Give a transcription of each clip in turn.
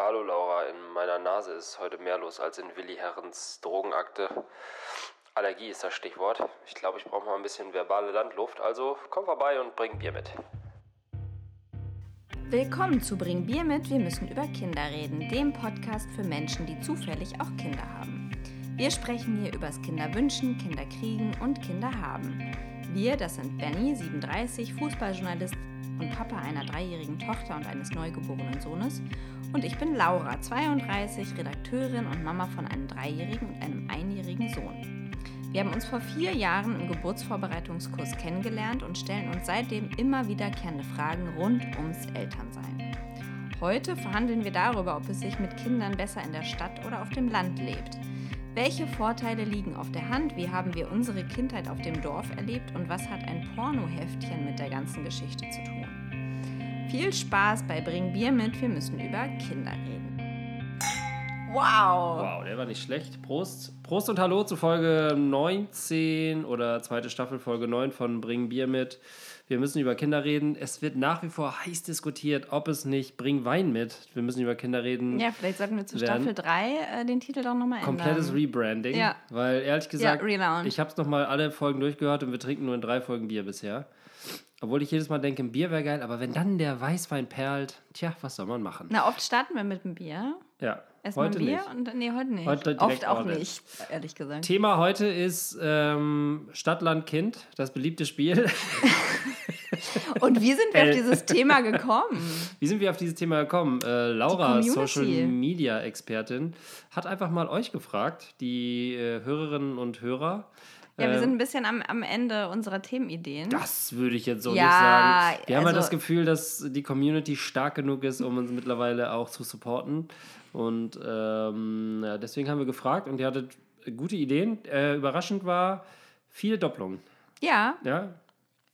Hallo Laura, in meiner Nase ist heute mehr los als in Willi Herrens Drogenakte. Allergie ist das Stichwort. Ich glaube, ich brauche mal ein bisschen verbale Landluft, also komm vorbei und bring Bier mit. Willkommen zu Bring Bier mit, wir müssen über Kinder reden, dem Podcast für Menschen, die zufällig auch Kinder haben. Wir sprechen hier übers Kinderwünschen, Kinderkriegen und Kinderhaben. Wir, das sind Benny, 37, Fußballjournalist und Papa einer dreijährigen Tochter und eines neugeborenen Sohnes. Und ich bin Laura, 32, Redakteurin und Mama von einem dreijährigen und einem einjährigen Sohn. Wir haben uns vor vier Jahren im Geburtsvorbereitungskurs kennengelernt und stellen uns seitdem immer wiederkehrende Fragen rund ums Elternsein. Heute verhandeln wir darüber, ob es sich mit Kindern besser in der Stadt oder auf dem Land lebt. Welche Vorteile liegen auf der Hand? Wie haben wir unsere Kindheit auf dem Dorf erlebt? Und was hat ein Pornoheftchen mit der ganzen Geschichte zu tun? Viel Spaß bei Bring Bier mit, wir müssen über Kinder reden. Wow! Wow, der war nicht schlecht. Prost. Prost und Hallo zu Folge 19 oder zweite Staffel, Folge 9 von Bring Bier mit. Wir müssen über Kinder reden. Es wird nach wie vor heiß diskutiert, ob es nicht Bring Wein mit. Wir müssen über Kinder reden. Ja, vielleicht sollten wir zu Staffel 3 äh, den Titel doch nochmal ändern. Komplettes Rebranding. Ja. Weil ehrlich gesagt, Ja, ich habe es nochmal alle Folgen durchgehört und wir trinken nur in drei Folgen Bier bisher. Obwohl ich jedes Mal denke, ein Bier wäre geil, aber wenn dann der Weißwein perlt, tja, was soll man machen? Na, oft starten wir mit einem Bier. Ja, Erstmal ein heute Bier nicht. und nee, heute nicht. Heute direkt oft auch ordentlich. nicht, ehrlich gesagt. Thema heute ist ähm, Stadt, Land, Kind, das beliebte Spiel. Und wie sind wir auf Äh. dieses Thema gekommen? Wie sind wir auf dieses Thema gekommen? Äh, Laura. Social Media Expertin, hat einfach mal euch gefragt, die äh, Hörerinnen und Hörer. Ja, wir ähm, sind ein bisschen am, am Ende unserer Themenideen. Das würde ich jetzt so Ja, nicht sagen. Wir haben halt also- das Gefühl, dass die Community stark genug ist, um uns mittlerweile auch zu supporten. Und ähm, ja, deswegen haben wir gefragt und ihr hattet gute Ideen. Äh, überraschend war viele Doppelungen. Ja, Ja?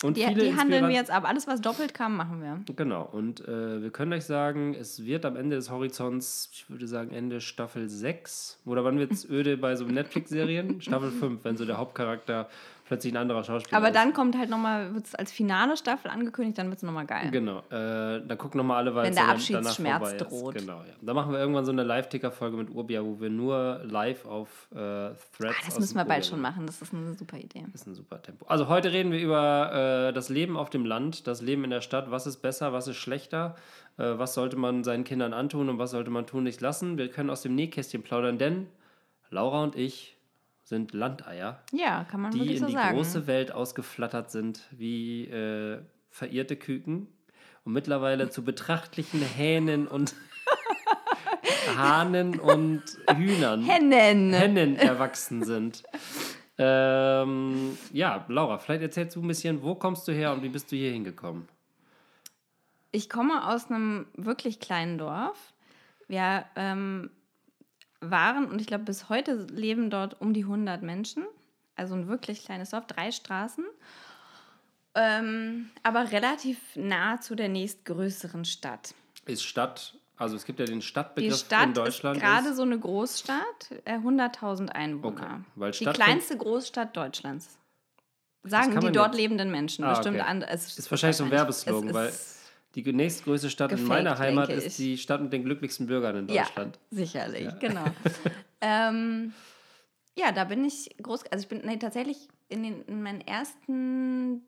Und die, viele die handeln wir jetzt ab. Alles, was doppelt kam, machen wir. Genau, und äh, wir können euch sagen, es wird am Ende des Horizonts, ich würde sagen Ende Staffel 6, oder wann wird es öde bei so Netflix-Serien? Staffel 5, wenn so der Hauptcharakter plötzlich ein anderer Schauspieler Aber ist. dann kommt halt nochmal, wird es als finale Staffel angekündigt, dann wird es nochmal geil. Genau, äh, da gucken nochmal alle, weil Wenn der dann Abschiedsschmerz droht. Genau, ja. Da machen wir irgendwann so eine Live-Ticker-Folge mit Urbia, wo wir nur live auf äh, Threads Ah, das müssen wir bald Urbia schon machen, das ist eine super Idee. ist ein super Tempo. Also heute reden wir über äh, das Leben auf dem Land, das Leben in der Stadt. Was ist besser, was ist schlechter? Äh, was sollte man seinen Kindern antun und was sollte man tun nicht lassen? Wir können aus dem Nähkästchen plaudern, denn Laura und ich sind Landeier, Ja, kann man die wirklich in so die sagen. große Welt ausgeflattert sind wie äh, verirrte Küken und mittlerweile zu betrachtlichen Hähnen und Hahnen und Hühnern. Hennen! Hennen erwachsen sind. Ähm, ja, Laura, vielleicht erzählst du ein bisschen, wo kommst du her und wie bist du hier hingekommen? Ich komme aus einem wirklich kleinen Dorf. Wir ähm, waren, und ich glaube, bis heute leben dort um die 100 Menschen. Also ein wirklich kleines Dorf, drei Straßen. Ähm, aber relativ nah zu der nächstgrößeren Stadt. Ist Stadt, also es gibt ja den Die Stadtbegriff Stadt in Deutschland. ist gerade so eine Großstadt, äh, 100.000 Einwohner. Okay, die kleinste Großstadt Deutschlands. Sagen die dort lebenden Menschen. Ah, Bestimmt okay. andere. Es ist wahrscheinlich so ein Werbeslogan, es weil ist- die nächstgrößte Stadt in gefaked, meiner Heimat ist ich. die Stadt mit den glücklichsten Bürgern in Deutschland. Ja, sicherlich, genau. ähm, ja, da bin ich groß, also ich bin nee, tatsächlich in, den, in meinen ersten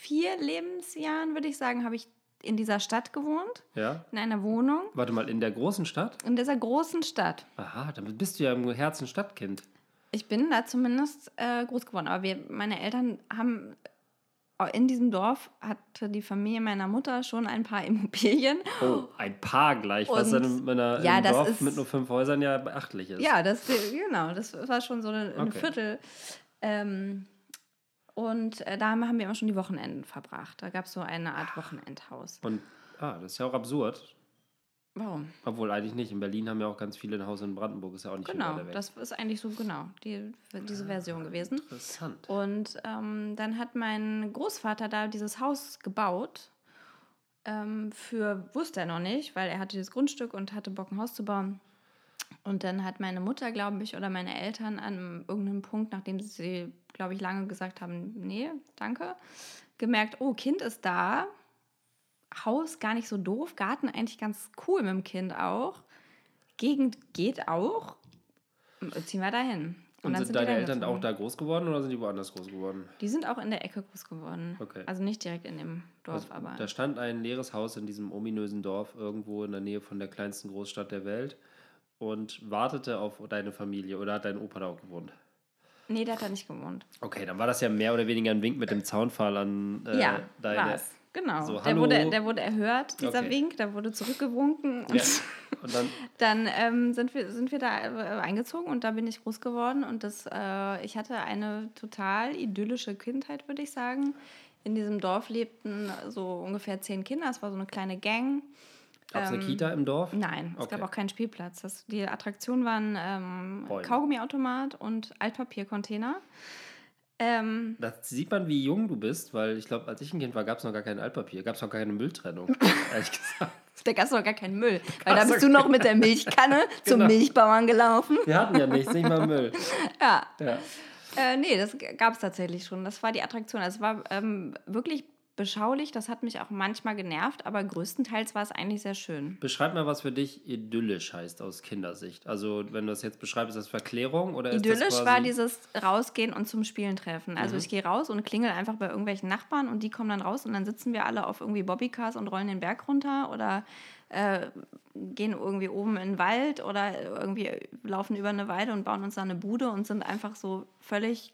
vier Lebensjahren, würde ich sagen, habe ich in dieser Stadt gewohnt, Ja? in einer Wohnung, Warte mal, in der großen Stadt? in dieser großen Stadt. Aha, dann bist du ja im Herzen Stadtkind. Ich bin da zumindest äh, groß geworden, aber wir, meine Eltern haben in diesem Dorf hatte die Familie meiner Mutter schon ein paar Immobilien. Oh, ein Paar gleich, was dann in einer, ja, Dorf ist- mit nur fünf Häusern ja beachtlich ist. Ja, das genau, das war schon so ein Okay. Viertel. Ähm, und äh, da haben haben wir immer schon die Wochenenden verbracht. Da gab es so eine Art Wochenendhaus. Und, ah, das ist ja auch absurd. Warum? Obwohl eigentlich nicht. In Berlin haben ja auch ganz viele ein Haus in Brandenburg, ist ja auch nicht Genau, Welt. das ist eigentlich so genau die, diese Version gewesen. Interessant. Und ähm, dann hat mein Großvater da dieses Haus gebaut. Ähm, für, wusste er noch nicht, weil er hatte dieses Grundstück und hatte Bock, ein Haus zu bauen. Und dann hat meine Mutter, glaube ich, oder meine Eltern an irgendeinem Punkt, nachdem sie, glaube ich, lange gesagt haben, nee, danke, gemerkt, oh, Kind ist da. Haus gar nicht so doof, Garten eigentlich ganz cool mit dem Kind auch. Gegend geht auch. Ziehen wir dahin. Und, dann sind wir deine Eltern auch da groß geworden oder sind die woanders groß geworden? Die sind auch in der Ecke groß geworden. Okay. Also nicht direkt in dem Dorf, Also, aber. Da stand ein leeres Haus in diesem ominösen Dorf irgendwo in der Nähe von der kleinsten Großstadt der Welt und wartete auf deine Familie oder hat dein Opa da auch gewohnt? Nee, der hat da nicht gewohnt. Okay, dann war das ja mehr oder weniger ein Wink mit dem Zaunpfahl an äh, ja, deine. war's. Genau. So, der, wurde, der wurde erhört, dieser Okay. Wink, der wurde zurückgewunken. Und Ja. Und dann, Dann ähm, sind, wir, sind wir da äh, eingezogen und da bin ich groß geworden. Und das, äh, ich hatte eine total idyllische Kindheit, würde ich sagen. In diesem Dorf lebten so ungefähr zehn Kinder. Es war so eine kleine Gang. gab es eine Kita im Dorf? Nein, es Okay. gab auch keinen Spielplatz. Das, die Attraktionen waren ähm. Kaugummiautomat und Altpapiercontainer. Ähm, Das sieht man, wie jung du bist, weil ich glaube, als ich ein Kind war, gab es noch gar kein Altpapier, gab es noch gar keine Mülltrennung, ehrlich gesagt. da gab es noch gar keinen Müll. Weil da bist du noch mit der Milchkanne zum Genau. Milchbauern gelaufen. Wir hatten ja nichts, nicht mal Müll. Ja, Ja. Äh, nee, das gab es tatsächlich schon. Das war die Attraktion. Also Es war ähm, wirklich beschaulich. Das hat mich auch manchmal genervt, aber größtenteils war es eigentlich sehr schön. Beschreib mal, was für dich idyllisch heißt aus Kindersicht. Also, wenn du das jetzt beschreibst, ist das Verklärung oder Idyllisch war dieses Rausgehen und zum Spielen treffen. Also Mhm. ich gehe raus und klingel einfach bei irgendwelchen Nachbarn und die kommen dann raus und dann sitzen wir alle auf irgendwie Bobbycars und rollen den Berg runter oder äh, gehen irgendwie oben in den Wald oder irgendwie laufen über eine Weide und bauen uns da eine Bude und sind einfach so völlig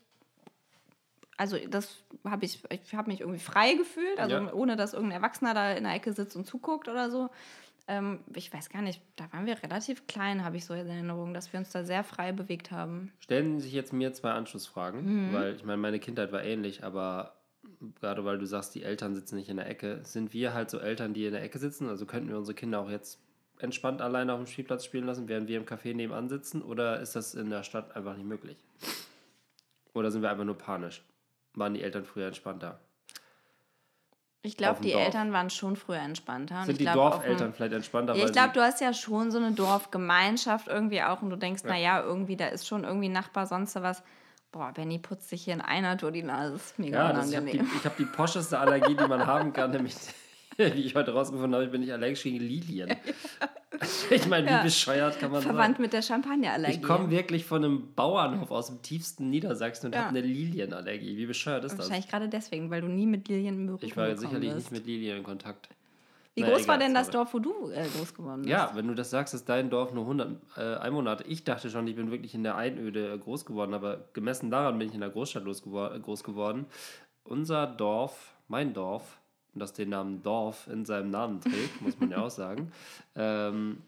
also das habe ich, ich habe mich irgendwie frei gefühlt, also Ja. ohne dass irgendein Erwachsener da in der Ecke sitzt und zuguckt oder so. Ähm, ich weiß gar nicht, da waren wir relativ klein, habe ich so in Erinnerung, dass wir uns da sehr frei bewegt haben. Stellen sich jetzt mir zwei Anschlussfragen, Mhm. weil ich meine, meine Kindheit war ähnlich, aber gerade weil du sagst, die Eltern sitzen nicht in der Ecke, sind wir halt so Eltern, die in der Ecke sitzen? Also könnten wir unsere Kinder auch jetzt entspannt alleine auf dem Spielplatz spielen lassen, während wir im Café nebenan sitzen? Oder ist das in der Stadt einfach nicht möglich? Oder sind wir einfach nur panisch? Waren die Eltern früher entspannter? Ich glaube, die Dorf. Eltern waren schon früher entspannter. Und Sind ich die glaub, Dorfeltern dem- vielleicht entspannter? Ja, ich glaube, du hast ja schon so eine Dorfgemeinschaft irgendwie auch und du denkst, Ja. naja, irgendwie, da ist schon irgendwie ein Nachbar, sonst was. Boah, Benny putzt sich hier in einer Tour die Nase. Das ist mega Ja, das, ich habe die, unangenehm. hab die poscheste Allergie, die man haben kann, nämlich, wie ich heute rausgefunden habe, ich bin nicht allergisch gegen Lilien. Ich meine, wie Ja. bescheuert kann man Verwandt sein? mit der Champagnerallergie. Ich komme wirklich von einem Bauernhof aus dem tiefsten Niedersachsen und Ja. habe eine Lilienallergie. Wie bescheuert ist das? Wahrscheinlich gerade deswegen, weil du nie mit Lilien in Berührung Ich war sicherlich bist. nicht mit Lilien in Kontakt. Wie Naja, groß war denn das. Dorf, wo du äh, groß geworden bist? Ja, wenn du das sagst, ist dein Dorf nur 100 äh, Einwohner. Ich dachte schon, ich bin wirklich in der Einöde äh, groß geworden, aber gemessen daran bin ich in der Großstadt äh, groß geworden. Unser Dorf, mein Dorf, das den Namen Dorf in seinem Namen trägt, muss man ja auch sagen, ähm,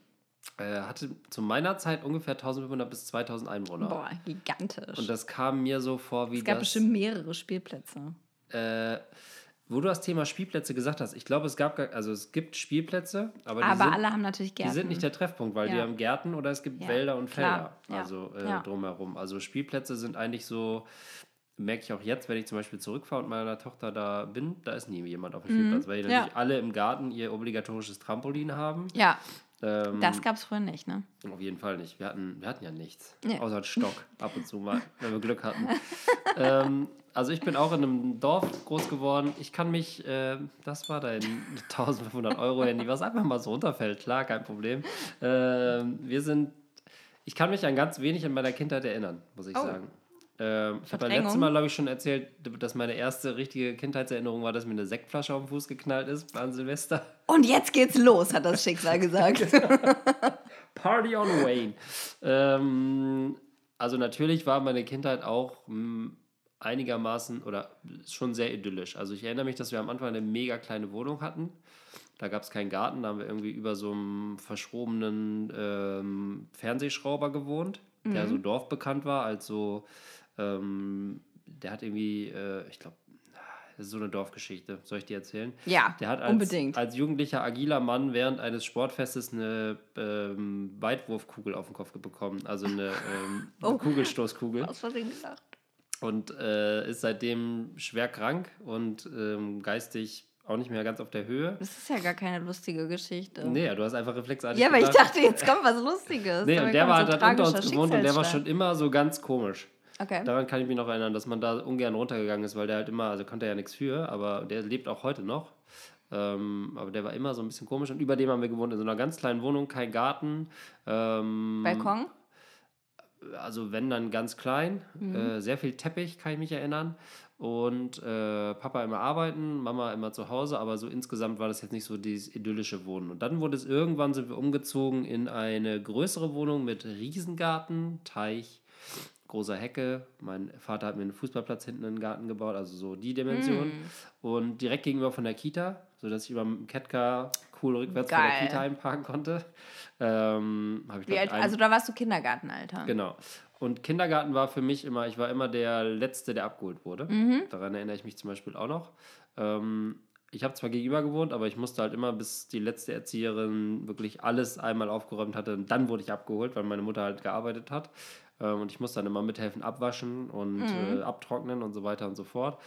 äh, hatte zu meiner Zeit ungefähr 1500 bis 2000 Einwohner. Boah, gigantisch. Und das kam mir so vor wie es gab das. bestimmt mehrere Spielplätze. Äh, wo du das Thema Spielplätze gesagt hast, ich glaube, es gab, also es gibt Spielplätze, aber, die, Aber sind, alle haben natürlich die Gärten. sind nicht der Treffpunkt, weil die Ja. haben Gärten oder es gibt Ja, Wälder und klar, Felder, ja, also äh, ja. drumherum. Also Spielplätze sind eigentlich so, merke ich auch jetzt, wenn ich zum Beispiel zurückfahre und meiner Tochter da bin, da ist nie jemand auf dem Spielplatz, weil die Mhm. Ja. natürlich alle im Garten ihr obligatorisches Trampolin haben. ja, Ähm, das gab es früher nicht, ne? auf jeden Fall nicht. Wir hatten, wir hatten ja nichts. Nee. Außer einen Stock ab und zu mal, wenn wir Glück hatten. ähm, also ich bin auch in einem Dorf groß geworden. Ich kann mich, äh, das war dein 1500 Euro Handy, was einfach mal so runterfällt. Klar, kein Problem. Ähm, wir sind, ich kann mich an ganz wenig in meiner Kindheit erinnern, muss ich Oh. sagen. Ähm, ich habe beim letzten Mal, glaube ich, schon erzählt, dass meine erste richtige Kindheitserinnerung war, dass mir eine Sektflasche auf den Fuß geknallt ist an Silvester. Und jetzt geht's los, hat das Schicksal gesagt. Party on Wayne. ähm, also natürlich war meine Kindheit auch mh, einigermaßen oder schon sehr idyllisch. Also ich erinnere mich, dass wir am Anfang eine mega kleine Wohnung hatten. Da gab es keinen Garten, da haben wir irgendwie über so einem verschrobenen ähm, Fernsehschrauber gewohnt, der so dorfbekannt war, als so, ähm, der hat irgendwie, äh, ich glaube, das ist so eine Dorfgeschichte, soll ich dir erzählen? Ja, Der hat als, unbedingt. als jugendlicher agiler Mann während eines Sportfestes eine ähm, Weitwurfkugel auf den Kopf bekommen, also eine, ähm, eine Oh. Kugelstoßkugel Aus Versehen gesagt. und äh, ist seitdem schwer krank und ähm, geistig auch nicht mehr ganz auf der Höhe. Das ist ja gar keine lustige Geschichte. Nee, du hast einfach reflexartig ja, aber ich gedacht- dachte, jetzt kommt was Lustiges. Nee, und der war so halt unter uns gewohnt und der war schon immer so ganz komisch. Okay. Daran kann ich mich noch erinnern, dass man da ungern runtergegangen ist, weil der halt immer, also konnte er ja nichts für, aber der lebt auch heute noch. Ähm, aber der war immer so ein bisschen komisch. Und über dem haben wir gewohnt in so einer ganz kleinen Wohnung, kein Garten. Ähm, Balkon? Also wenn dann ganz klein. Mhm. Äh, sehr viel Teppich, kann ich mich erinnern. Und äh, Papa immer arbeiten, Mama immer zu Hause, aber so insgesamt war das jetzt nicht so dieses idyllische Wohnen. Und dann wurde es irgendwann, sind wir umgezogen in eine größere Wohnung mit Riesengarten, Teich, großer Hecke. Mein Vater hat mir einen Fußballplatz hinten in den Garten gebaut, also so die Dimension. Und direkt gegenüber von der Kita, sodass ich über dem Catcar cool rückwärts von Geil. der Kita einparken konnte. Ähm, ich, glaub, alt, also da warst du Kindergartenalter. Genau. Und Kindergarten war für mich immer, ich war immer der Letzte, der abgeholt wurde. Daran erinnere ich mich zum Beispiel auch noch. Ähm, ich habe zwar gegenüber gewohnt, aber ich musste halt immer, bis die letzte Erzieherin wirklich alles einmal aufgeräumt hatte. Und dann wurde ich abgeholt, weil meine Mutter halt gearbeitet hat. Ähm, und ich musste dann immer mithelfen, abwaschen und äh, abtrocknen und so weiter und so fort.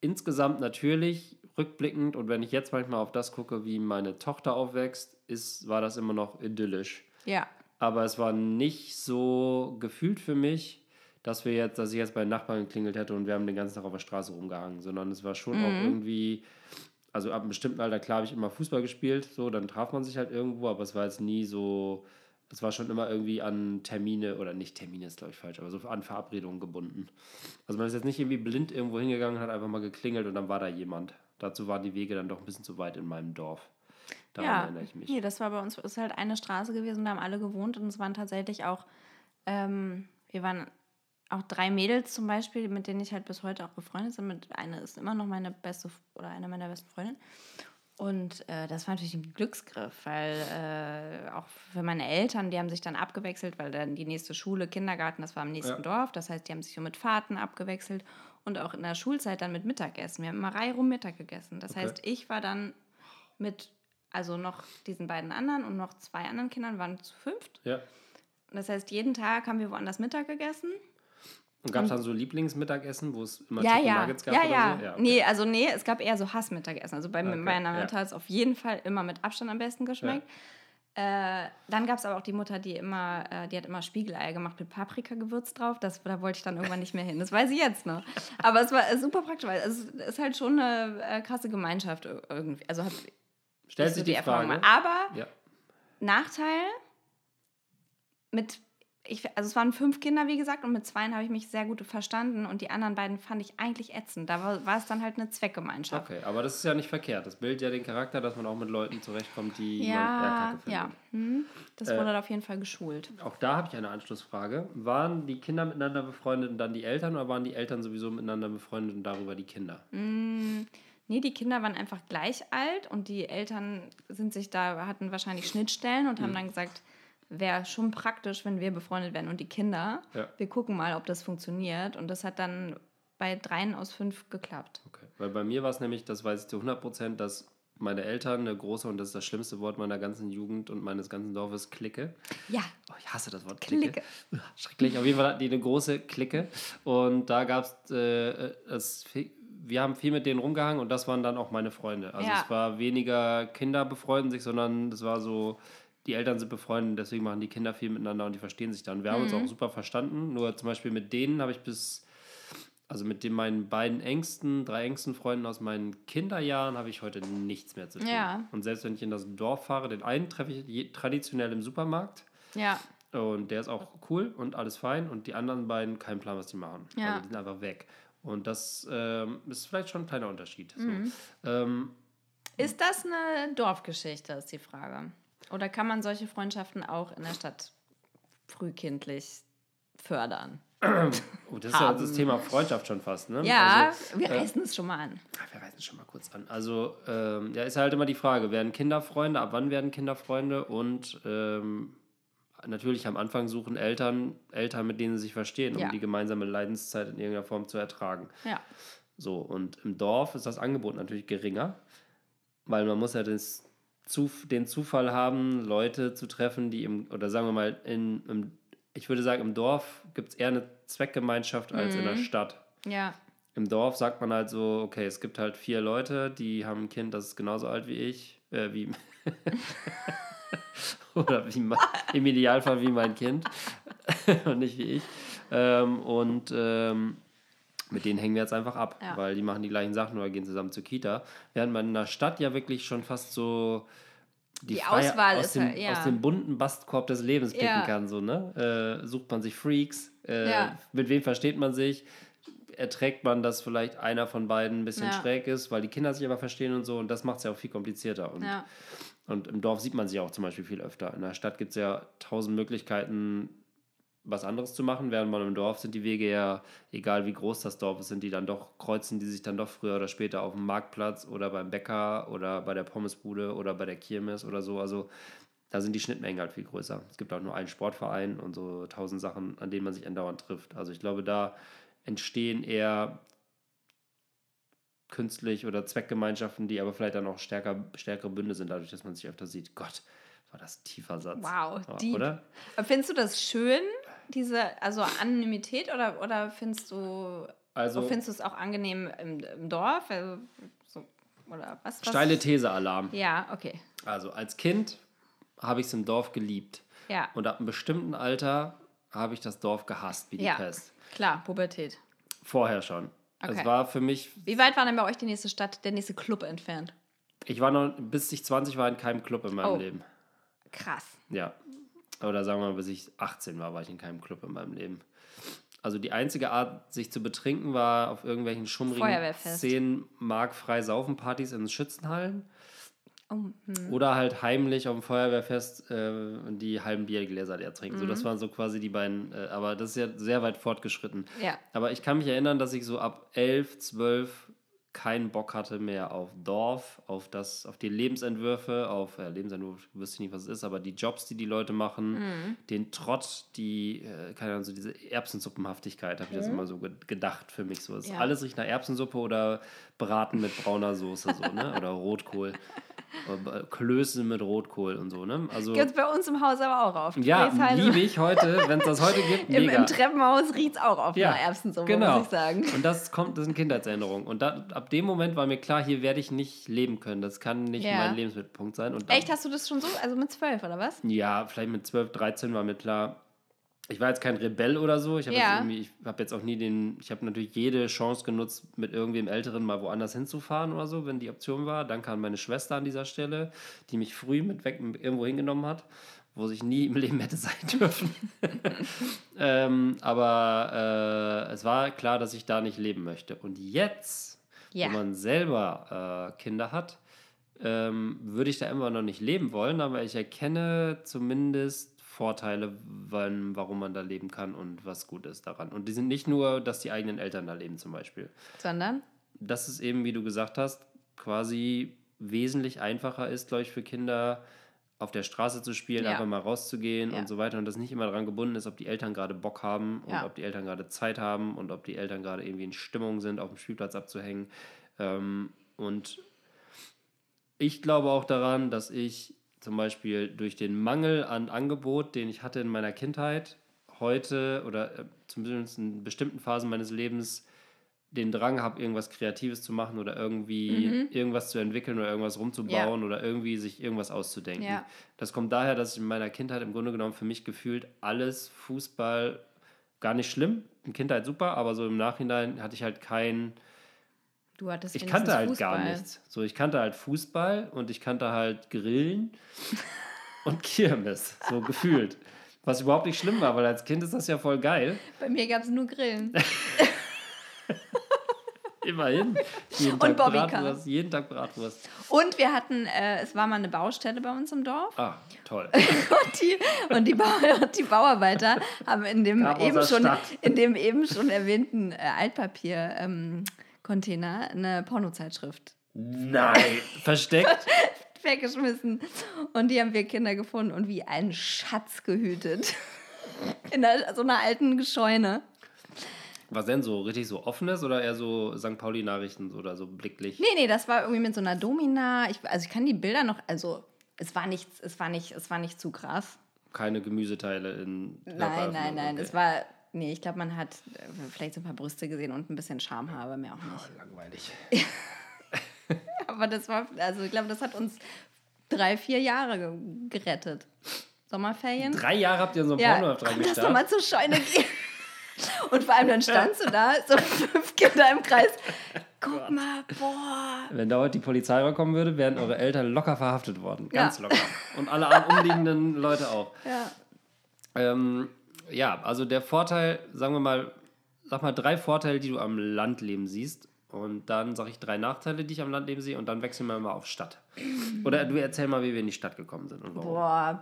Insgesamt natürlich rückblickend und wenn ich jetzt manchmal auf das gucke, wie meine Tochter aufwächst, ist, war das immer noch idyllisch. Ja. Aber es war nicht so gefühlt für mich, dass wir jetzt, dass ich jetzt bei den Nachbarn geklingelt hätte und wir haben den ganzen Tag auf der Straße rumgehangen, sondern es war schon auch irgendwie, also ab einem bestimmten Alter, klar habe ich immer Fußball gespielt, so, dann traf man sich halt irgendwo, aber es war jetzt nie so, es war schon immer irgendwie an Termine, oder nicht Termine ist glaube ich falsch, aber so an Verabredungen gebunden. Also man ist jetzt nicht irgendwie blind irgendwo hingegangen, hat einfach mal geklingelt und dann war da jemand. Dazu waren die Wege dann doch ein bisschen zu weit in meinem Dorf. Daran ja. erinnere ich mich. Nee, das war bei uns, ist halt eine Straße gewesen, da haben alle gewohnt und es waren tatsächlich auch, ähm, wir waren auch drei Mädels zum Beispiel, mit denen ich halt bis heute auch befreundet bin. Mit, eine ist immer noch meine beste oder eine meiner besten Freundinnen. Und äh, das war natürlich ein Glücksgriff, weil äh, auch für meine Eltern, die haben sich dann abgewechselt, weil dann die nächste Schule, Kindergarten, das war am nächsten Ja. Dorf. Das heißt, die haben sich so mit Fahrten abgewechselt und auch in der Schulzeit dann mit Mittagessen. Wir haben immer reihum Mittag gegessen. Das Okay. heißt, ich war dann mit, also noch diesen beiden anderen und noch zwei anderen Kindern, waren zu fünft. Ja. Das heißt, jeden Tag haben wir woanders Mittag gegessen. Und gab es dann so Lieblingsmittagessen, wo es immer Ja, Chicken ja. Nuggets gab Ja, oder ja. so? okay. Nee, also nee, es gab eher so Hassmittagessen. Also bei Okay, meiner ja. Mutter hat es auf jeden Fall immer mit Abstand am besten geschmeckt. Äh, dann gab es aber auch die Mutter, die immer, äh, die hat immer Spiegeleier gemacht mit Paprikagewürz drauf. Das, da wollte ich dann irgendwann nicht mehr hin. Das weiß ich jetzt noch. Aber es war äh, super praktisch, weil es ist halt schon eine äh, krasse Gemeinschaft ir- irgendwie. Also hat Stellt sich so die Erfahrung Frage. gemacht. Aber Ja. Nachteil mit, ich, also es waren fünf Kinder, wie gesagt, und mit zweien habe ich mich sehr gut verstanden und die anderen beiden fand ich eigentlich ätzend. Da war, war es dann halt eine Zweckgemeinschaft. Okay, aber das ist ja nicht verkehrt. Das bildet ja den Charakter, dass man auch mit Leuten zurechtkommt, die man Ja, findet. ja. Hm, das Äh, wurde auf jeden Fall geschult. Auch da habe ich eine Anschlussfrage. Waren die Kinder miteinander befreundet und dann die Eltern oder waren die Eltern sowieso miteinander befreundet und darüber die Kinder? Nee, die Kinder waren einfach gleich alt und die Eltern sind sich da, hatten wahrscheinlich Schnittstellen und haben dann gesagt, wäre schon praktisch, wenn wir befreundet werden und die Kinder. Ja. Wir gucken mal, ob das funktioniert. Und das hat dann bei dreien aus fünf geklappt. Okay. Weil bei mir war es nämlich, das weiß ich zu 100 Prozent, dass meine Eltern eine große, und das ist das schlimmste Wort meiner ganzen Jugend und meines ganzen Dorfes, Clique. Ja, Oh, ich hasse das Wort Clique. Clique. Schrecklich. Auf jeden Fall hatten die eine große Clique. Und da gab es, äh, das, wir haben viel mit denen rumgehangen und das waren dann auch meine Freunde. Also Ja. es war weniger Kinder befreunden sich, sondern es war so, die Eltern sind befreundet, deswegen machen die Kinder viel miteinander und die verstehen sich dann. Wir haben Mhm. uns auch super verstanden. Nur zum Beispiel mit denen habe ich bis, also mit den meinen beiden engsten, drei engsten Freunden aus meinen Kinderjahren habe ich heute nichts mehr zu tun. Ja. Und selbst wenn ich in das Dorf fahre, den einen treffe ich traditionell im Supermarkt. ja, Und der ist auch cool und alles fein. Und die anderen beiden, kein Plan, was die machen. Ja. Also die sind einfach weg. Und das ähm, ist vielleicht schon ein kleiner Unterschied. So. Mhm. Ähm, Ist das eine Dorfgeschichte, ist die Frage. Oder kann man solche Freundschaften auch in der Stadt frühkindlich fördern? oh, das ist ja das Thema Freundschaft schon fast. Ne? Ja, Also, wir äh, reißen es schon mal an. wir reißen es schon mal kurz an. Also, ähm, ja, ist halt immer die Frage: Werden Kinder Freunde? Ab wann werden Kinder Freunde? Und ähm, natürlich am Anfang suchen Eltern Eltern, mit denen sie sich verstehen, um Ja. die gemeinsame Leidenszeit in irgendeiner Form zu ertragen. Ja. So, und im Dorf ist das Angebot natürlich geringer, weil man muss ja das, Zuf den Zufall haben, Leute zu treffen, die im, oder sagen wir mal, in, im, ich würde sagen, im Dorf gibt es eher eine Zweckgemeinschaft als in der Stadt. Ja. Im Dorf sagt man halt so, okay, es gibt halt vier Leute, die haben ein Kind, das ist genauso alt wie ich, äh, wie oder wie im Idealfall wie mein Kind und nicht wie ich. Ähm, und ähm, Mit denen hängen wir jetzt einfach ab, Ja. weil die machen die gleichen Sachen oder gehen zusammen zur Kita. Während man in der Stadt ja wirklich schon fast so Die Freiheit Auswahl aus ist dem, halt- ja. aus dem bunten Bastkorb des Lebens picken Ja. kann. So, ne? äh, sucht man sich Freaks, äh, mit wem versteht man sich, erträgt man, dass vielleicht einer von beiden ein bisschen schräg ist, weil die Kinder sich aber verstehen und so und das macht es ja auch viel komplizierter. Und, und im Dorf sieht man sie auch zum Beispiel viel öfter. In der Stadt gibt es ja tausend Möglichkeiten, was anderes zu machen, während man im Dorf sind die Wege ja, egal wie groß das Dorf ist, sind die dann doch, kreuzen die sich dann doch früher oder später auf dem Marktplatz oder beim Bäcker oder bei der Pommesbude oder bei der Kirmes oder so. Also da sind die Schnittmengen halt viel größer. Es gibt auch nur einen Sportverein und so tausend Sachen, an denen man sich andauernd trifft. Also ich glaube, da entstehen eher künstlich oder Zweckgemeinschaften, die aber vielleicht dann auch stärker, stärkere Bünde sind, dadurch, dass man sich öfter sieht. Gott, war das ein tiefer Satz. Wow, Ja, deep. Oder? Aber Findest du das schön, diese also Anonymität oder, oder findest du Also findest du es auch angenehm im, im Dorf? Also, so, oder was, was? steile These-Alarm. Ja, okay. Also als Kind habe ich es im Dorf geliebt. Ja. Und ab einem bestimmten Alter habe ich das Dorf gehasst, wie die ja. Pest. Klar, Pubertät. Vorher schon. Okay. Es war für mich, Wie weit war denn bei euch die nächste Stadt, der nächste Club entfernt? ich war noch, bis ich 20 war in keinem Club in meinem Oh. Leben. Krass. Ja. Oder sagen wir mal, bis ich 18 war, war ich in keinem Club in meinem Leben. Also die einzige Art, sich zu betrinken, war auf irgendwelchen schummrigen Feuerwehrfest. 10 Mark frei Saufenpartys in Schützenhallen. Oh, hm. Oder halt heimlich auf dem Feuerwehrfest äh, die halben Biergläser leer trinken. So, Mhm. das waren so quasi die beiden, äh, aber das ist ja sehr weit fortgeschritten. Ja. Aber ich kann mich erinnern, dass ich so ab 11, 12 keinen Bock hatte mehr auf Dorf, auf das, auf die Lebensentwürfe, auf äh, Lebensentwurf, wüsste ich nicht, was es ist, aber die Jobs, die die Leute machen, Mhm. den Trott, die, äh, keine Ahnung, so diese Erbsensuppenhaftigkeit, habe ich das immer so ge gedacht für mich. So, Mhm. Ja. alles riecht nach Erbsensuppe oder Braten mit brauner Soße, so, ne? Oder Rotkohl. Klöße mit Rotkohl und so, ne? Also, Gibt bei uns im Haus aber auch auf. ja, liebe ich heute, wenn es das heute gibt, Im. Im Treppenhaus riecht es auch auf Ja, einer Erbsensuppe, genau. muss ich sagen. Und das kommt, das sind Kindheitserinnerungen. Und da, ab dem Moment war mir klar, hier werde ich nicht leben können. Das kann nicht Ja. mein Lebensmittelpunkt sein. Und dann- Echt, hast du das schon so? Also mit zwölf, oder was? Ja, vielleicht mit 12, 13 war mir klar. Ich war jetzt kein Rebell oder so. Ich habe Ja. jetzt, hab jetzt auch nie den. Ich habe natürlich jede Chance genutzt, mit irgendwem Älteren mal woanders hinzufahren oder so, wenn die Option war. Danke an meine Schwester an dieser Stelle, die mich früh mit weg irgendwo hingenommen hat, wo ich nie im Leben hätte sein dürfen. ähm, aber äh, es war klar, dass ich da nicht leben möchte. Und jetzt, Ja. wenn man selber äh, Kinder hat, ähm, würde ich da immer noch nicht leben wollen, aber ich erkenne zumindest Vorteile, wann, warum man da leben kann und was gut ist daran. Und die sind nicht nur, dass die eigenen Eltern da leben zum Beispiel. Sondern? Dass es eben, wie du gesagt hast, quasi wesentlich einfacher ist, glaube ich, für Kinder auf der Straße zu spielen, Ja. einfach mal rauszugehen Ja. und so weiter und das nicht immer daran gebunden ist, ob die Eltern gerade Bock haben und Ja. ob die Eltern gerade Zeit haben und ob die Eltern gerade irgendwie in Stimmung sind, auf dem Spielplatz abzuhängen. Ähm, und ich glaube auch daran, dass ich zum Beispiel durch den Mangel an Angebot, den ich hatte in meiner Kindheit, heute oder äh, zumindest in bestimmten Phasen meines Lebens den Drang habe, irgendwas Kreatives zu machen oder irgendwie irgendwas zu entwickeln oder irgendwas rumzubauen oder irgendwie sich irgendwas auszudenken. Ja. Das kommt daher, dass ich in meiner Kindheit im Grunde genommen für mich gefühlt alles Fußball gar nicht schlimm, in Kindheit super, aber so im Nachhinein hatte ich halt kein, Du hattest ich kannte halt Fußball. gar nichts. So, ich kannte halt Fußball und ich kannte halt Grillen und Kirmes, so gefühlt. Was überhaupt nicht schlimm war, weil als Kind ist das ja voll geil. Bei mir gab es nur Grillen. Immerhin. Jeden Und Tag Bobbycar. Bratwurst, jeden Tag Bratwurst. Und wir hatten, äh, es war mal eine Baustelle bei uns im Dorf. Ah, toll. Und die, und die, Bauer, die Bauarbeiter haben in dem, eben schon, Stadt. in dem eben schon erwähnten äh, Altpapier-Container eine Pornozeitschrift Nein. Versteckt. weggeschmissen. Und die haben wir Kinder gefunden und wie einen Schatz gehütet. In einer, so einer alten Scheune. Was denn so? Richtig so offenes oder eher so St. Pauli-Nachrichten oder so blicklich? Nee, nee, das war irgendwie mit so einer Domina. Ich, also ich kann die Bilder noch, also es war nichts, es war nicht, es war nicht zu krass. Keine Gemüseteile in Nein, nein, nein. okay. Es war. Nee, ich glaube, man hat äh, vielleicht so ein paar Brüste gesehen und ein bisschen Schamhaar, aber mehr auch nicht. Langweilig. Aber das war, also ich glaube, das hat uns drei, vier Jahre ge gerettet. Sommerferien. Drei Jahre habt ihr in so einem ja, lass doch gestartet? mal zur Scheune gehen. Und vor allem dann standst du da, so fünf Kinder im Kreis. Guck mal, boah. Wenn da heute die Polizei kommen würde, wären eure Eltern locker verhaftet worden. Ganz Ja. locker. Und alle umliegenden Leute auch. Ja. Ähm, ja, also der Vorteil, sagen wir mal, sag mal drei Vorteile, die du am Landleben siehst. Und dann sage ich drei Nachteile, die ich am Landleben sehe. Und dann wechseln wir mal auf Stadt. Oder du erzähl mal, wie wir in die Stadt gekommen sind und warum. Boah.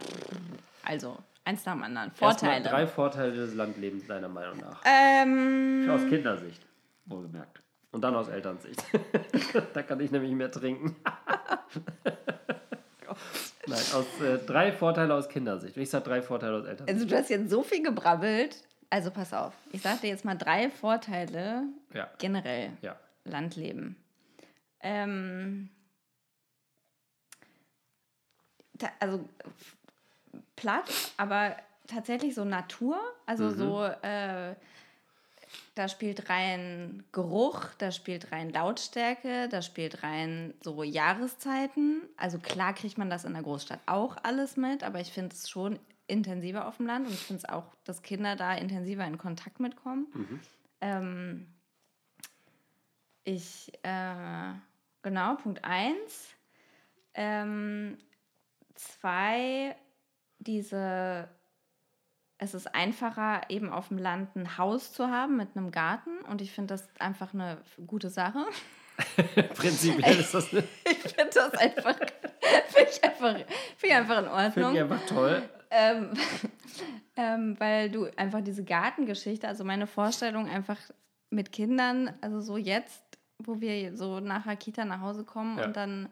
Also, eins nach dem anderen. Erstmal Vorteile. drei Vorteile des Landlebens deiner Meinung nach. Ähm, Aus Kindersicht, wohlgemerkt. Und dann aus Elternsicht. da kann ich nämlich mehr trinken. Nein, aus, äh, drei Vorteile aus Kindersicht. Ich sage drei Vorteile aus Elternsicht. also, du hast jetzt so viel gebrabbelt. Also, pass auf. Ich sag dir jetzt mal drei Vorteile Ja, generell. ja. Landleben. Ähm, also platt, aber tatsächlich so Natur. Also so, äh, da spielt rein Geruch, da spielt rein Lautstärke, da spielt rein so Jahreszeiten. Also klar kriegt man das in der Großstadt auch alles mit, aber ich finde es schon intensiver auf dem Land und ich finde es auch, dass Kinder da intensiver in Kontakt mitkommen. Ähm, ich, äh, genau, Punkt 1. Ähm, zwei, diese, es ist einfacher, eben auf dem Land ein Haus zu haben mit einem Garten und ich finde das einfach eine gute Sache. Prinzipiell ist das eine, Ich finde das einfach, finde ich einfach, find ich einfach in finde Ordnung. ich einfach toll. Ähm, ähm, weil du einfach diese Gartengeschichte, also meine Vorstellung einfach mit Kindern, also so jetzt, wo wir so nach der Kita nach Hause kommen Ja. und dann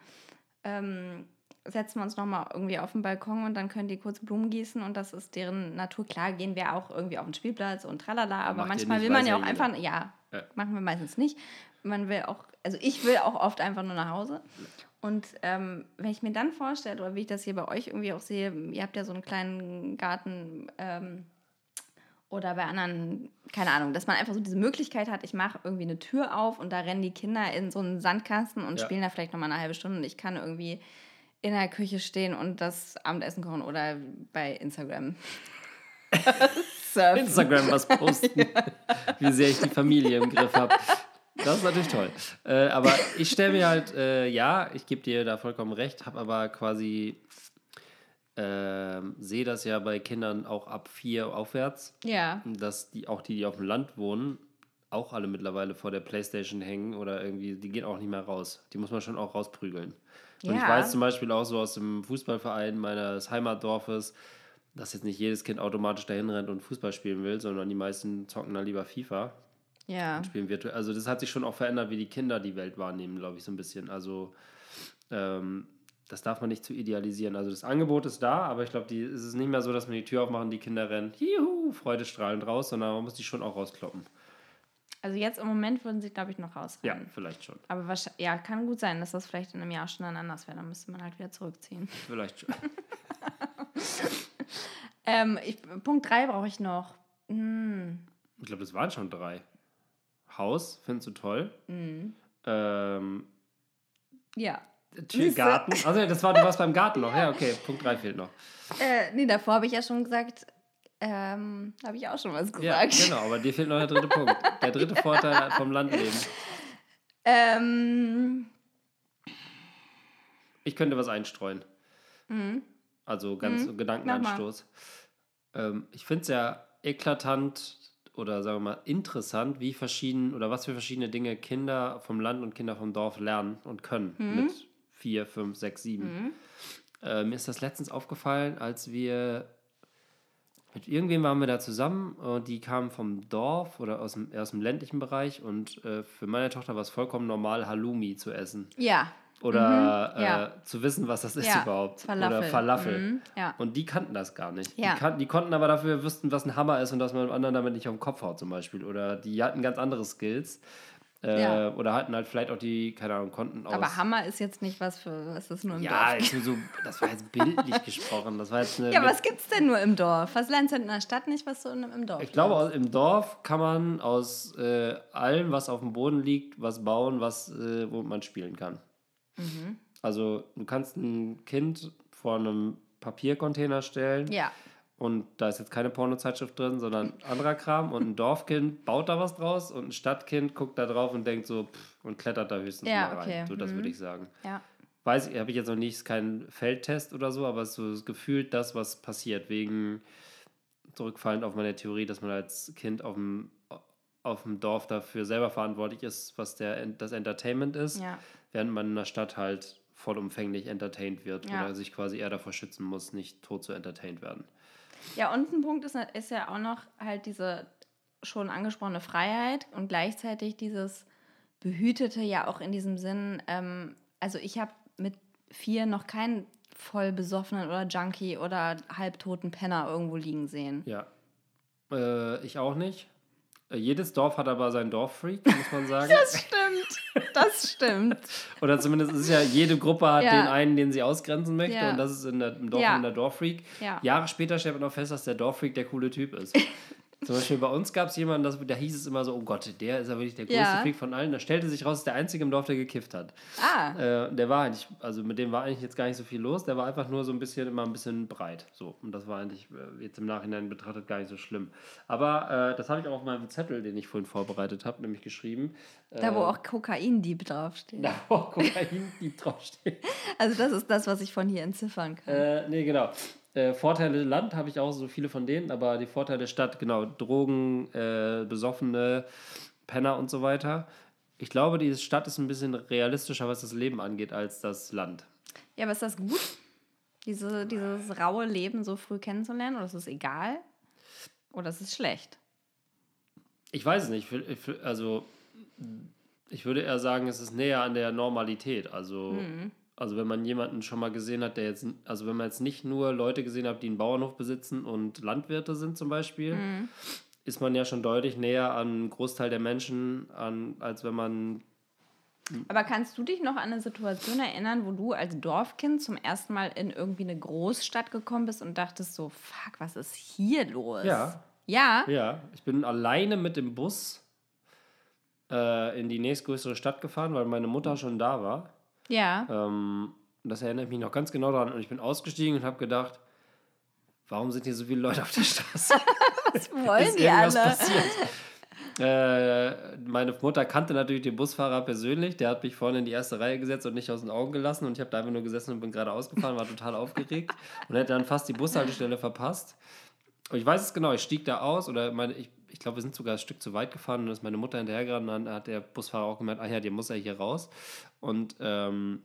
ähm, setzen wir uns nochmal irgendwie auf den Balkon und dann können die kurz Blumen gießen und das ist deren Natur. Klar gehen wir auch irgendwie auf den Spielplatz und tralala, aber macht manchmal will man ja auch jeder. einfach, ja, Ja. machen wir meistens nicht. Man will auch, also ich will auch oft einfach nur nach Hause. Und ähm, wenn ich mir dann vorstelle, oder wie ich das hier bei euch irgendwie auch sehe, ihr habt ja so einen kleinen Garten ähm, oder bei anderen, keine Ahnung, dass man einfach so diese Möglichkeit hat, ich mache irgendwie eine Tür auf und da rennen die Kinder in so einen Sandkasten und Ja. spielen da vielleicht nochmal eine halbe Stunde und ich kann irgendwie in der Küche stehen und das Abendessen kochen oder bei Instagram surfen. Instagram was posten, wie sehr ich die Familie im Griff habe. Das ist natürlich toll. Äh, aber ich stelle mir halt, äh, ja, ich gebe dir da vollkommen recht, habe aber quasi, ähm, sehe das ja bei Kindern auch ab vier aufwärts, Ja, dass die auch die, die auf dem Land wohnen, auch alle mittlerweile vor der Playstation hängen oder irgendwie, die gehen auch nicht mehr raus. Die muss man schon auch rausprügeln. Und ich Ja. weiß zum Beispiel auch so aus dem Fußballverein meines Heimatdorfes, dass jetzt nicht jedes Kind automatisch dahin rennt und Fußball spielen will, sondern die meisten zocken dann lieber FIFA, ja. spielen virtuell. Also das hat sich schon auch verändert, wie die Kinder die Welt wahrnehmen, glaube ich, so ein bisschen. Also ähm, das darf man nicht zu idealisieren. Also das Angebot ist da, aber ich glaube, es ist nicht mehr so, dass man die Tür aufmachen, die Kinder rennen, juhu, freudestrahlend raus, sondern man muss die schon auch rauskloppen. Also jetzt im Moment würden sie, glaube ich, noch Ja, rausrennen. vielleicht schon. Aber wahrscheinlich, ja, kann gut sein, dass das vielleicht in einem Jahr schon dann anders wäre. Dann müsste man halt wieder zurückziehen. Vielleicht schon. Ähm, ich, Punkt 3 brauche ich noch. Hm, Ich glaube, das waren schon drei. Haus, findest du toll. Mhm. Ähm, ja. Garten. Also das war, du warst beim Garten noch. Ja, okay, Punkt 3 fehlt noch. Äh, nee, davor habe ich ja schon gesagt, ähm, habe ich auch schon was Ja, gesagt. genau, aber dir fehlt noch der dritte Punkt. Der dritte Vorteil vom Landleben. Ähm, Ich könnte was einstreuen. Also ganz so Gedankenanstoß. Ähm, ich finde es ja eklatant oder sagen wir mal interessant, wie verschieden oder was für verschiedene Dinge Kinder vom Land und Kinder vom Dorf lernen und können mit vier, fünf, sechs, sieben. Äh, mir ist das letztens aufgefallen, als wir mit irgendwem waren wir da zusammen und die kamen vom Dorf oder aus dem, aus dem ländlichen Bereich und äh, für meine Tochter war es vollkommen normal, Halloumi zu essen. ja. Oder Mhm, ja. äh, zu wissen, was das ist Ja, überhaupt. Falafel. Oder Falafel. Mhm, ja. Und die kannten das gar nicht. Die, kannten, die konnten aber dafür wüssten, was ein Hammer ist und dass man dem anderen damit nicht auf den Kopf haut zum Beispiel. Oder die hatten ganz andere Skills. Äh, Ja. Oder hatten halt vielleicht auch die, keine Ahnung, konnten aus... Aber Hammer ist jetzt nicht was für, was ist nur im ja, Dorf. nur so, das war jetzt bildlich gesprochen. Das war jetzt eine, Ja, was gibt's denn nur im Dorf? Was lernst du in der Stadt nicht, was du in, im Dorf Ich glaube, aus- im Dorf kann man aus äh, allem, was auf dem Boden liegt, was bauen, was, äh, womit man spielen kann. Also du kannst ein Kind vor einem Papiercontainer stellen Ja, und da ist jetzt keine Pornozeitschrift drin, sondern anderer Kram und ein Dorfkind baut da was draus und ein Stadtkind guckt da drauf und denkt so pff, und klettert da höchstens Ja, mal rein. okay. So, das Mhm. würde ich sagen. Ja. Weiß ich, habe ich jetzt noch nicht, ist kein Feldtest oder so, aber es ist so gefühlt das, was passiert, wegen zurückfallend auf meine Theorie, dass man als Kind auf dem, auf dem Dorf dafür selber verantwortlich ist, was der, das Entertainment ist, Ja. während man in der Stadt halt vollumfänglich entertained wird Ja. oder sich quasi eher davor schützen muss, nicht tot zu entertained werden. Ja, und ein Punkt ist, ist ja auch noch halt diese schon angesprochene Freiheit und gleichzeitig dieses Behütete ja auch in diesem Sinn. Ähm, also ich habe mit vier noch keinen voll besoffenen oder Junkie oder halbtoten Penner irgendwo liegen sehen. Ja. Äh, ich auch nicht. Äh, jedes Dorf hat aber seinen Dorffreak, muss man sagen. Das stimmt. Das stimmt. Oder zumindest ist ja, jede Gruppe hat Ja. den einen, den sie ausgrenzen möchte. Ja. Und das ist in der, im Dorf Ja. in der Dorffreak. Ja. Jahre später stellt man auch fest, dass der Dorffreak der coole Typ ist. Zum Beispiel bei uns gab es jemanden, das, da hieß es immer so, oh Gott, der ist ja wirklich der größte Ja. Freak von allen. Da stellte sich raus, der einzige im Dorf, der gekifft hat. Ah, Äh, der war eigentlich, also mit dem war eigentlich jetzt gar nicht so viel los. Der war einfach nur so ein bisschen, immer ein bisschen breit. So. Und das war eigentlich äh, jetzt im Nachhinein betrachtet gar nicht so schlimm. Aber äh, das habe ich auch auf meinem Zettel, den ich vorhin vorbereitet habe, nämlich geschrieben. da wo Äh, auch Kokain-Dieb draufsteht. Da wo auch Kokain-Dieb draufsteht. Also das ist das, was ich von hier entziffern kann. Äh, nee, genau. Äh, Vorteile Land habe ich auch so viele von denen, aber die Vorteile Stadt, genau, Drogen, äh, Besoffene, Penner und so weiter. Ich glaube, die Stadt ist ein bisschen realistischer, was das Leben angeht, als das Land. Ja, aber ist das gut, diese, dieses raue Leben so früh kennenzulernen? Oder ist es egal? Oder ist es schlecht? Ich weiß es nicht. Ich, ich, also, ich würde eher sagen, es ist näher an der Normalität. Also, also wenn man jemanden schon mal gesehen hat, der jetzt, also wenn man jetzt nicht nur Leute gesehen hat, die einen Bauernhof besitzen und Landwirte sind zum Beispiel, ist man ja schon deutlich näher an einen Großteil der Menschen, an, als wenn man. Aber kannst du dich noch an eine Situation erinnern, wo du als Dorfkind zum ersten Mal in irgendwie eine Großstadt gekommen bist und dachtest so, fuck, was ist hier los? Ja. Ja? Ja, ich bin alleine mit dem Bus äh, in die nächstgrößere Stadt gefahren, weil meine Mutter schon da war. Ja. Ähm, das erinnert mich noch ganz genau daran. Und ich bin ausgestiegen und habe gedacht, warum sind hier so viele Leute auf der Straße? Was wollen Ist die alle? passiert? Äh, meine Mutter kannte natürlich den Busfahrer persönlich. Der hat mich vorne in die erste Reihe gesetzt und nicht aus den Augen gelassen. Und ich habe da einfach nur gesessen und bin gerade ausgefahren, war total aufgeregt und hätte dann fast die Bushaltestelle verpasst. Und ich weiß es genau, ich stieg da aus oder meine, ich, ich glaube, wir sind sogar ein Stück zu weit gefahren und dann ist meine Mutter hinterhergerannt und dann hat der Busfahrer auch gemeint, ah ja, der muss ja hier raus. Und ähm,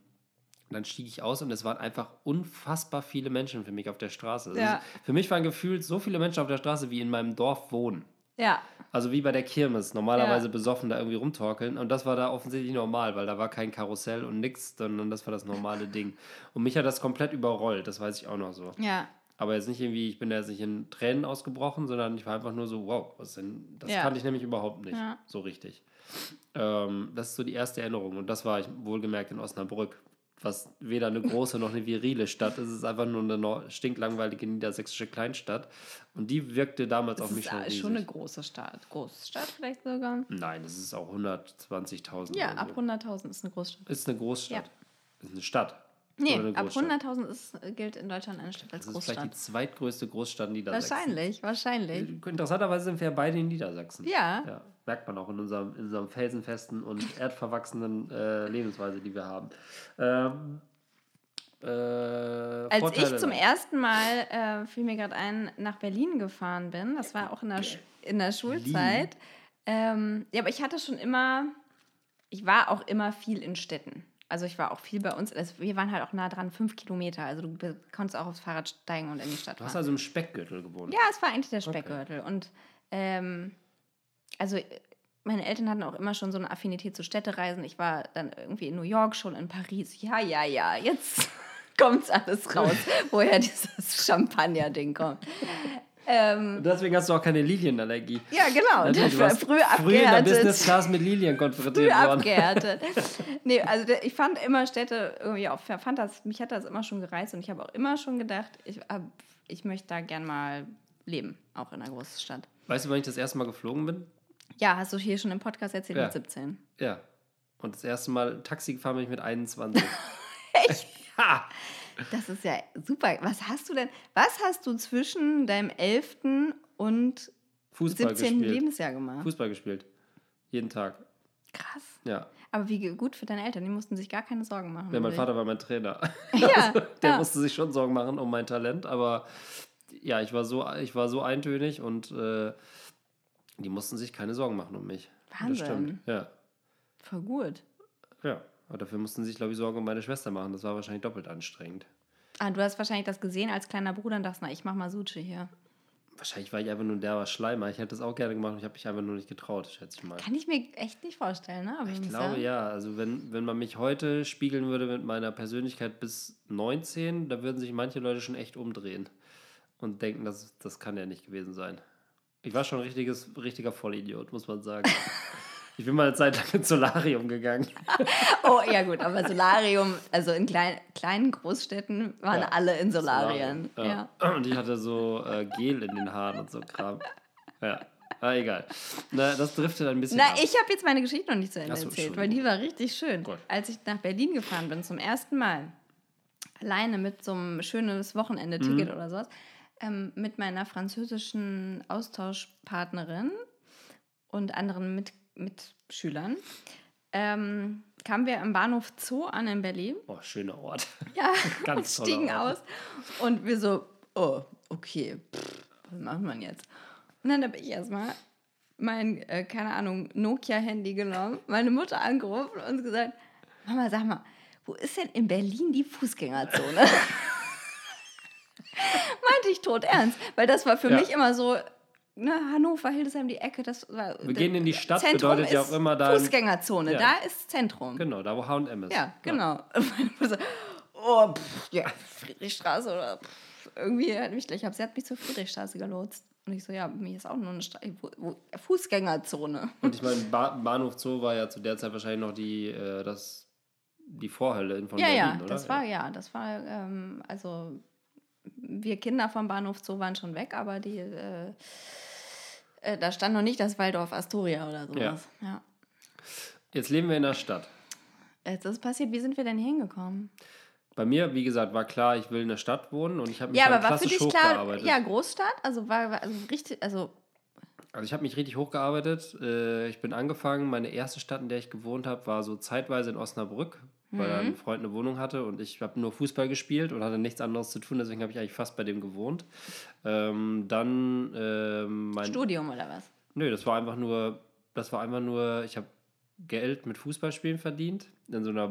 dann stieg ich aus und es waren einfach unfassbar viele Menschen für mich auf der Straße. Also Ja. Für mich waren gefühlt so viele Menschen auf der Straße, wie in meinem Dorf wohnen. Ja. Also wie bei der Kirmes, normalerweise Ja. besoffen da irgendwie rumtorkeln. Und das war da offensichtlich normal, weil da war kein Karussell und nix, sondern das war das normale Ding. Und mich hat das komplett überrollt, das weiß ich auch noch so. Ja. Aber jetzt nicht irgendwie, ich bin da jetzt nicht in Tränen ausgebrochen, sondern ich war einfach nur so, wow, was denn? Das Ja. kannte ich nämlich überhaupt nicht Ja. so richtig. Ähm, das ist so die erste Erinnerung. Und das war ich wohlgemerkt in Osnabrück. Was weder eine große noch eine virile Stadt ist. Es ist einfach nur eine stinklangweilige niedersächsische Kleinstadt. Und die wirkte damals auf Das mich ist schon riesig. schon eine große Stadt. Großstadt vielleicht sogar? Nein, es ist auch 120.000. Ja, ab so. 100.000 ist eine Großstadt. Ist eine Großstadt. Ja. Ist eine Stadt. Nee, ab Großstadt. 100.000 ist, äh, gilt in Deutschland eine Stadt als Das ist vielleicht die Großstadt. zweitgrößte Großstadt Niedersachsen. Wahrscheinlich, wahrscheinlich. Interessanterweise sind wir ja beide in Niedersachsen. Ja. ja. Merkt man auch in unserem, in unserem felsenfesten und erdverwachsenen äh, Lebensweise, die wir haben. Ähm, äh, Als Vorteile ich zum dann. ersten Mal, äh, fiel mir gerade ein, nach Berlin gefahren bin, das war auch in der, in der Schulzeit. Ähm, ja, aber ich hatte schon immer, ich war auch immer viel in Städten. Also ich war auch viel bei uns, also wir waren halt auch nah dran, fünf Kilometer. Also du konntest auch aufs Fahrrad steigen und in die Stadt Du hast fahren. also im Speckgürtel gewohnt. Ja, es war eigentlich der Speckgürtel. Und ähm, also äh, meine Eltern hatten auch immer schon so eine Affinität zu Städtereisen. Ich war dann irgendwie in New York, schon in Paris. Ja, ja, ja, jetzt kommt's alles raus, woher dieses Champagner-Ding kommt. Ähm, deswegen hast du auch keine Lilienallergie. ja, genau. Natürlich, du war warst früh früh in der abgehärtet. Business Class mit Lilien Früh konfrontiert worden. abgehärtet. nee, also ich fand immer Städte irgendwie auch, fand das, mich hat das immer schon gereizt und ich habe auch immer schon gedacht, ich, ich möchte da gern mal leben, auch in einer großen Stadt. Weißt du, wann ich das erste Mal geflogen bin? Ja, hast du hier schon im Podcast erzählt Ja. mit 17. Ja. Und das erste Mal Taxi gefahren bin ich mit 21. Echt? Ha! Das ist ja super. Was hast du denn, was hast du zwischen deinem 11. und Fußball 17. gespielt. Lebensjahr gemacht? Fußball gespielt. Jeden Tag. Krass. Ja. Aber wie gut für deine Eltern, die mussten sich gar keine Sorgen machen. ja mein Vater war mein Trainer. Ja, Der ja. musste sich schon Sorgen machen um mein Talent, aber ja, ich war so, ich war so eintönig und äh, die mussten sich keine Sorgen machen um mich. Das stimmt. Wahnsinn. Ja. Voll gut. Ja. Aber dafür mussten sie sich, glaube ich, Sorgen um meine Schwester machen. Das war wahrscheinlich doppelt anstrengend. Ah, du hast wahrscheinlich das gesehen als kleiner Bruder und dachtest, na, ich mach mal Suche hier. Wahrscheinlich war ich einfach nur ein derber Schleimer. Ich hätte das auch gerne gemacht und ich habe mich einfach nur nicht getraut, schätze ich mal. Kann ich mir echt nicht vorstellen, ne? Aber Ich glaube ja. Also wenn, wenn man mich heute spiegeln würde mit meiner Persönlichkeit bis 19, da würden sich manche Leute schon echt umdrehen und denken, das, das kann ja nicht gewesen sein. Ich war schon ein richtiges, richtiger Vollidiot, muss man sagen. ich bin mal eine Zeit lang ins Solarium gegangen. Oh, ja gut, aber Solarium, also in klein, kleinen Großstädten waren Ja, alle in Solarien. Solarium, Ja. Und ich hatte so äh, Gel in den Haaren und so Kram. Ja, ah, egal. Na, das driftet ein bisschen Na, ab. ich habe jetzt meine Geschichte noch nicht zu Ende so, erzählt, weil die war richtig schön. Gut. Als ich nach Berlin gefahren bin, zum ersten Mal, alleine mit so einem schönes Wochenende-Ticket Mhm. oder sowas, ähm, mit meiner französischen Austauschpartnerin und anderen mit Mitschülern, ähm, kamen wir am Bahnhof Zoo an in Berlin. Oh, schöner Ort. Ja, Ganz und stiegen Ort. aus. Und wir so, oh, okay, pff, was macht man jetzt? Und dann habe ich erstmal mein, äh, keine Ahnung, Nokia-Handy genommen, meine Mutter angerufen und gesagt, Mama, sag mal, wo ist denn in Berlin die Fußgängerzone? Meinte ich tot ernst, weil das war für Ja. mich immer so, ne, Hannover, Hildesheim, die Ecke, das war. Wir gehen in die Stadt, Zentrum bedeutet ja auch immer dann- Fußgängerzone, Ja. da ist Zentrum. Genau, da wo H&M ist. Ja, genau. Mutter, oh, pff, ja, Friedrichstraße oder pff, irgendwie hat mich gleich, sie hat mich zur Friedrichstraße gelotst. Und ich so, ja, mir ist auch nur eine Stra wo, wo, Fußgängerzone. Und ich meine, ba Bahnhof Zoo war ja zu der Zeit wahrscheinlich noch die, äh, das, die Vorhölle in von ja, Berlin, ja, oder? das war, ja, das war, ähm, also wir Kinder vom Bahnhof Zoo waren schon weg, aber die, äh, äh, da stand noch nicht das Waldorf Astoria oder sowas. Ja. Jetzt leben wir in der Stadt. Jetzt ist passiert, wie sind wir denn hingekommen? Bei mir, wie gesagt, war klar, ich will in der Stadt wohnen und ich habe mich Ja, aber war für dich klar, hochgearbeitet. ja, Großstadt? Also war, war also richtig, also Also ich habe mich richtig hochgearbeitet. Äh, Ich bin angefangen, meine erste Stadt, in der ich gewohnt habe, war so zeitweise in Osnabrück, weil Mhm. ein Freund eine Wohnung hatte und ich habe nur Fußball gespielt und hatte nichts anderes zu tun, deswegen habe ich eigentlich fast bei dem gewohnt. Ähm, dann ähm, mein Studium oder was? Nö, das war einfach nur, das war einfach nur, ich habe Geld mit Fußballspielen verdient in so einer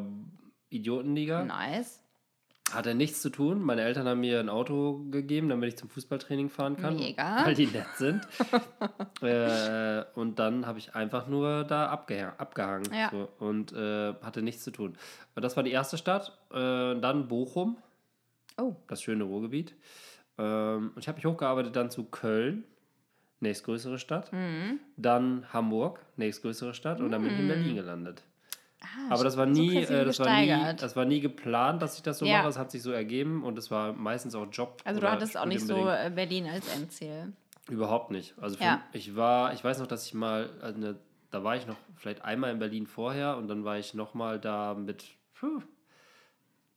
Idiotenliga. Nice. Hatte nichts zu tun. Meine Eltern haben mir ein Auto gegeben, damit ich zum Fußballtraining fahren kann. Mega. Weil die nett sind. äh, und dann habe ich einfach nur da abgeha abgehangen. Ja. So, und äh, hatte nichts zu tun. Aber das war die erste Stadt. Äh, dann Bochum, Oh, das schöne Ruhrgebiet. Ähm, und ich habe mich hochgearbeitet dann zu Köln, nächstgrößere Stadt. Mhm. Dann Hamburg, nächstgrößere Stadt. Und dann bin ich in Berlin gelandet. Ah, Aber das war so nie, krass äh, das war nie, das war nie geplant, dass ich das so Ja. mache. Es hat sich so ergeben und es war meistens auch Job. Also du hattest auch nicht so äh, Berlin als Endziel. Überhaupt nicht. Also für, Ja. ich war, ich weiß noch, dass ich mal, also eine, da war ich noch vielleicht einmal in Berlin vorher und dann war ich noch mal da mit puh,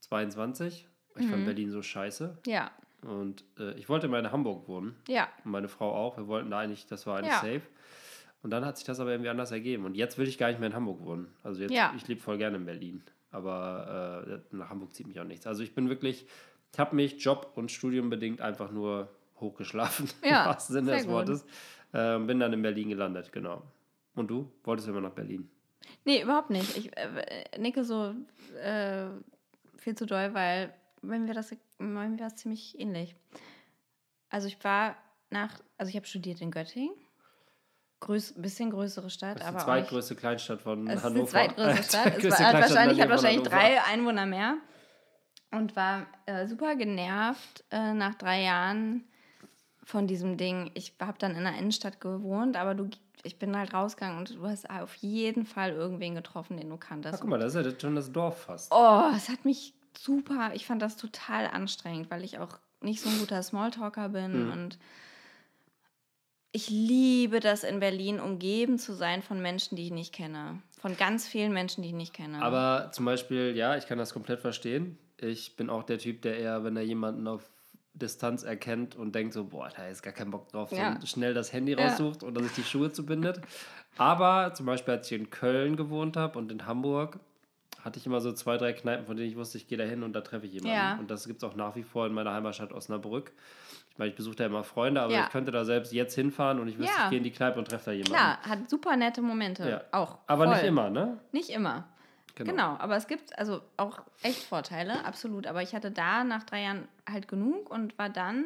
22. Ich Mhm. fand Berlin so scheiße Ja, und äh, ich wollte mal in Hamburg wohnen ja. und meine Frau auch. Wir wollten da eigentlich, das war eigentlich Ja. safe. Und dann hat sich das aber irgendwie anders ergeben. Und jetzt will ich gar nicht mehr in Hamburg wohnen. Also jetzt, Ja. ich lebe voll gerne in Berlin. Aber äh, nach Hamburg zieht mich auch nichts. Also ich bin wirklich, ich habe mich Job und Studium bedingt einfach nur hochgeschlafen. Ja, Im wahrsten Sinne des. Wortes. Ähm, bin dann in Berlin gelandet, genau. Und du? Wolltest du immer nach Berlin? Nee, überhaupt nicht. Ich äh, nicke so äh, viel zu doll, weil mir war das, mir war es ziemlich ähnlich. Also ich war nach, also ich habe studiert in Göttingen. Größ, bisschen größere Stadt, Das ist aber die zweitgrößte Kleinstadt von es ist Hannover. die zweitgrößte Stadt. Es war, hat wahrscheinlich, hat wahrscheinlich drei Einwohner mehr und war äh, super genervt äh, nach drei Jahren von diesem Ding. Ich habe dann in der Innenstadt gewohnt, aber du, ich bin halt rausgegangen und du hast auf jeden Fall irgendwen getroffen, den du kanntest. Ach, guck mal, das ist ja schon das Dorf fast. Oh, es hat mich super, ich fand das total anstrengend, weil ich auch nicht so ein guter Smalltalker bin Mhm. und ich liebe das in Berlin, umgeben zu sein von Menschen, die ich nicht kenne. Von ganz vielen Menschen, die ich nicht kenne. Aber zum Beispiel, ja, ich kann das komplett verstehen. Ich bin auch der Typ, der eher, wenn er jemanden auf Distanz erkennt und denkt so, boah, da ist gar kein Bock drauf, Ja. so schnell das Handy Ja. raussucht oder sich die Schuhe zubindet. Aber zum Beispiel, als ich in Köln gewohnt habe und in Hamburg, hatte ich immer so zwei, drei Kneipen, von denen ich wusste, ich gehe da hin und da treffe ich jemanden. Ja. Und das gibt es auch nach wie vor in meiner Heimatstadt Osnabrück. Ich meine, ich besuche da immer Freunde, aber Ja. ich könnte da selbst jetzt hinfahren und ich wüsste, Ja. ich gehe in die Kneipe und treffe da jemanden. Klar, hat super nette Momente. Ja. Auch. Aber nicht voll. immer, ne? Nicht immer. Genau. Genau. aber es gibt also auch echt Vorteile, absolut. Aber ich hatte da nach drei Jahren halt genug und war dann,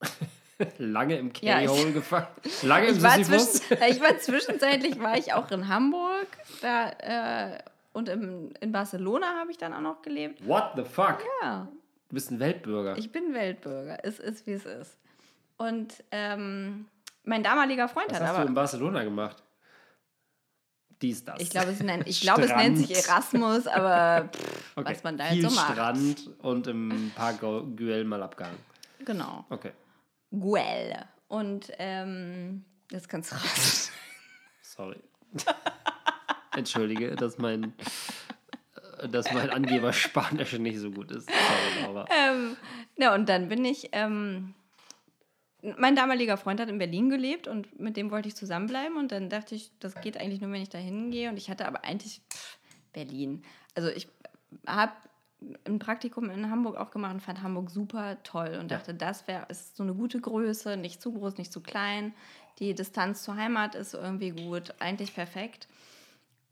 Lange im Ja, K-Hole gefangen. Lange im ich war, zwischen, ich war zwischenzeitlich war ich auch in Hamburg da, äh, und im, in Barcelona habe ich dann auch noch gelebt. What the fuck? Ja, Du bist ein Weltbürger. ich bin Weltbürger. Es ist, wie es ist. Und ähm, mein damaliger Freund Was hat hast aber... du in Barcelona gemacht? Dies, das. Ich glaube, es, nennt, ich glaube, es nennt sich. Erasmus, aber pff, Okay. was man da Viel so macht. Strand und im Park Güell mal abgehangen. Genau. Okay. Guel. Und ähm, das kannst du raus. Sorry. Entschuldige, dass mein, dass mein Angeber Spanisch nicht so gut ist. Sorry, ähm, ja, und dann bin ich. Ähm, mein damaliger Freund hat in Berlin gelebt und mit dem wollte ich zusammenbleiben. Und dann dachte ich, das geht eigentlich nur, wenn ich da hingehe. Und ich hatte aber eigentlich pff, Berlin. Also ich habe ein Praktikum in Hamburg auch gemacht und fand Hamburg super toll und dachte, das wäre ist so eine gute Größe, nicht zu groß, nicht zu klein. Die Distanz zur Heimat ist irgendwie gut, eigentlich perfekt.